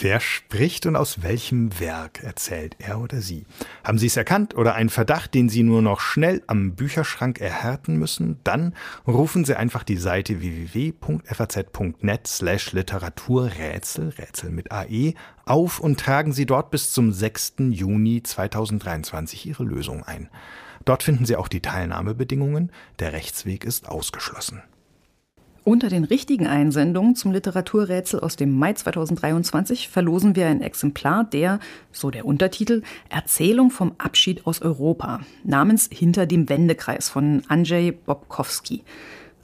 Wer spricht und aus welchem Werk erzählt er oder sie? Haben Sie es erkannt oder einen Verdacht, den Sie nur noch schnell am Bücherschrank erhärten müssen? Dann rufen Sie einfach die Seite www.faz.net slash Literaturrätsel, Rätsel mit AE, auf und tragen Sie dort bis zum 6. Juni 2023 Ihre Lösung ein. Dort finden Sie auch die Teilnahmebedingungen. Der Rechtsweg ist ausgeschlossen. Unter den richtigen Einsendungen zum Literaturrätsel aus dem Mai 2023 verlosen wir ein Exemplar der, so der Untertitel, Erzählung vom Abschied aus Europa namens Hinter dem Wendekreis von Andrzej Bobkowski.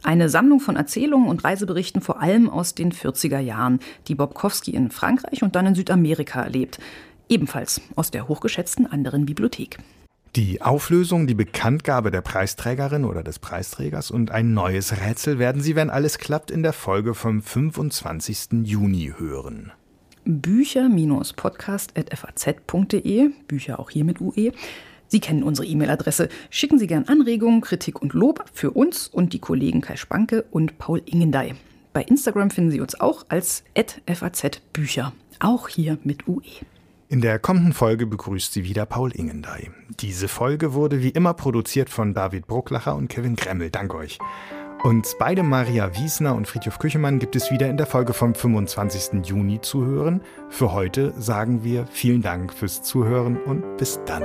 Eine Sammlung von Erzählungen und Reiseberichten vor allem aus den 40er Jahren, die Bobkowski in Frankreich und dann in Südamerika erlebt. Ebenfalls aus der hochgeschätzten anderen Bibliothek. Die Auflösung, die Bekanntgabe der Preisträgerin oder des Preisträgers und ein neues Rätsel werden Sie, wenn alles klappt, in der Folge vom 25. Juni hören. Bücher-podcast.faz.de, Bücher auch hier mit UE. Sie kennen unsere E-Mail-Adresse. Schicken Sie gern Anregungen, Kritik und Lob für uns und die Kollegen Kai Spanke und Paul Ingendey. Bei Instagram finden Sie uns auch als @faz-bücher, auch hier mit UE. In der kommenden Folge begrüßt sie wieder Paul Ingendey. Diese Folge wurde wie immer produziert von David Brucklacher und Kevin Gremmel. Dank euch. Uns beide Maria Wiesner und Friedhof Küchemann gibt es wieder in der Folge vom 25. Juni zu hören. Für heute sagen wir vielen Dank fürs Zuhören und bis dann.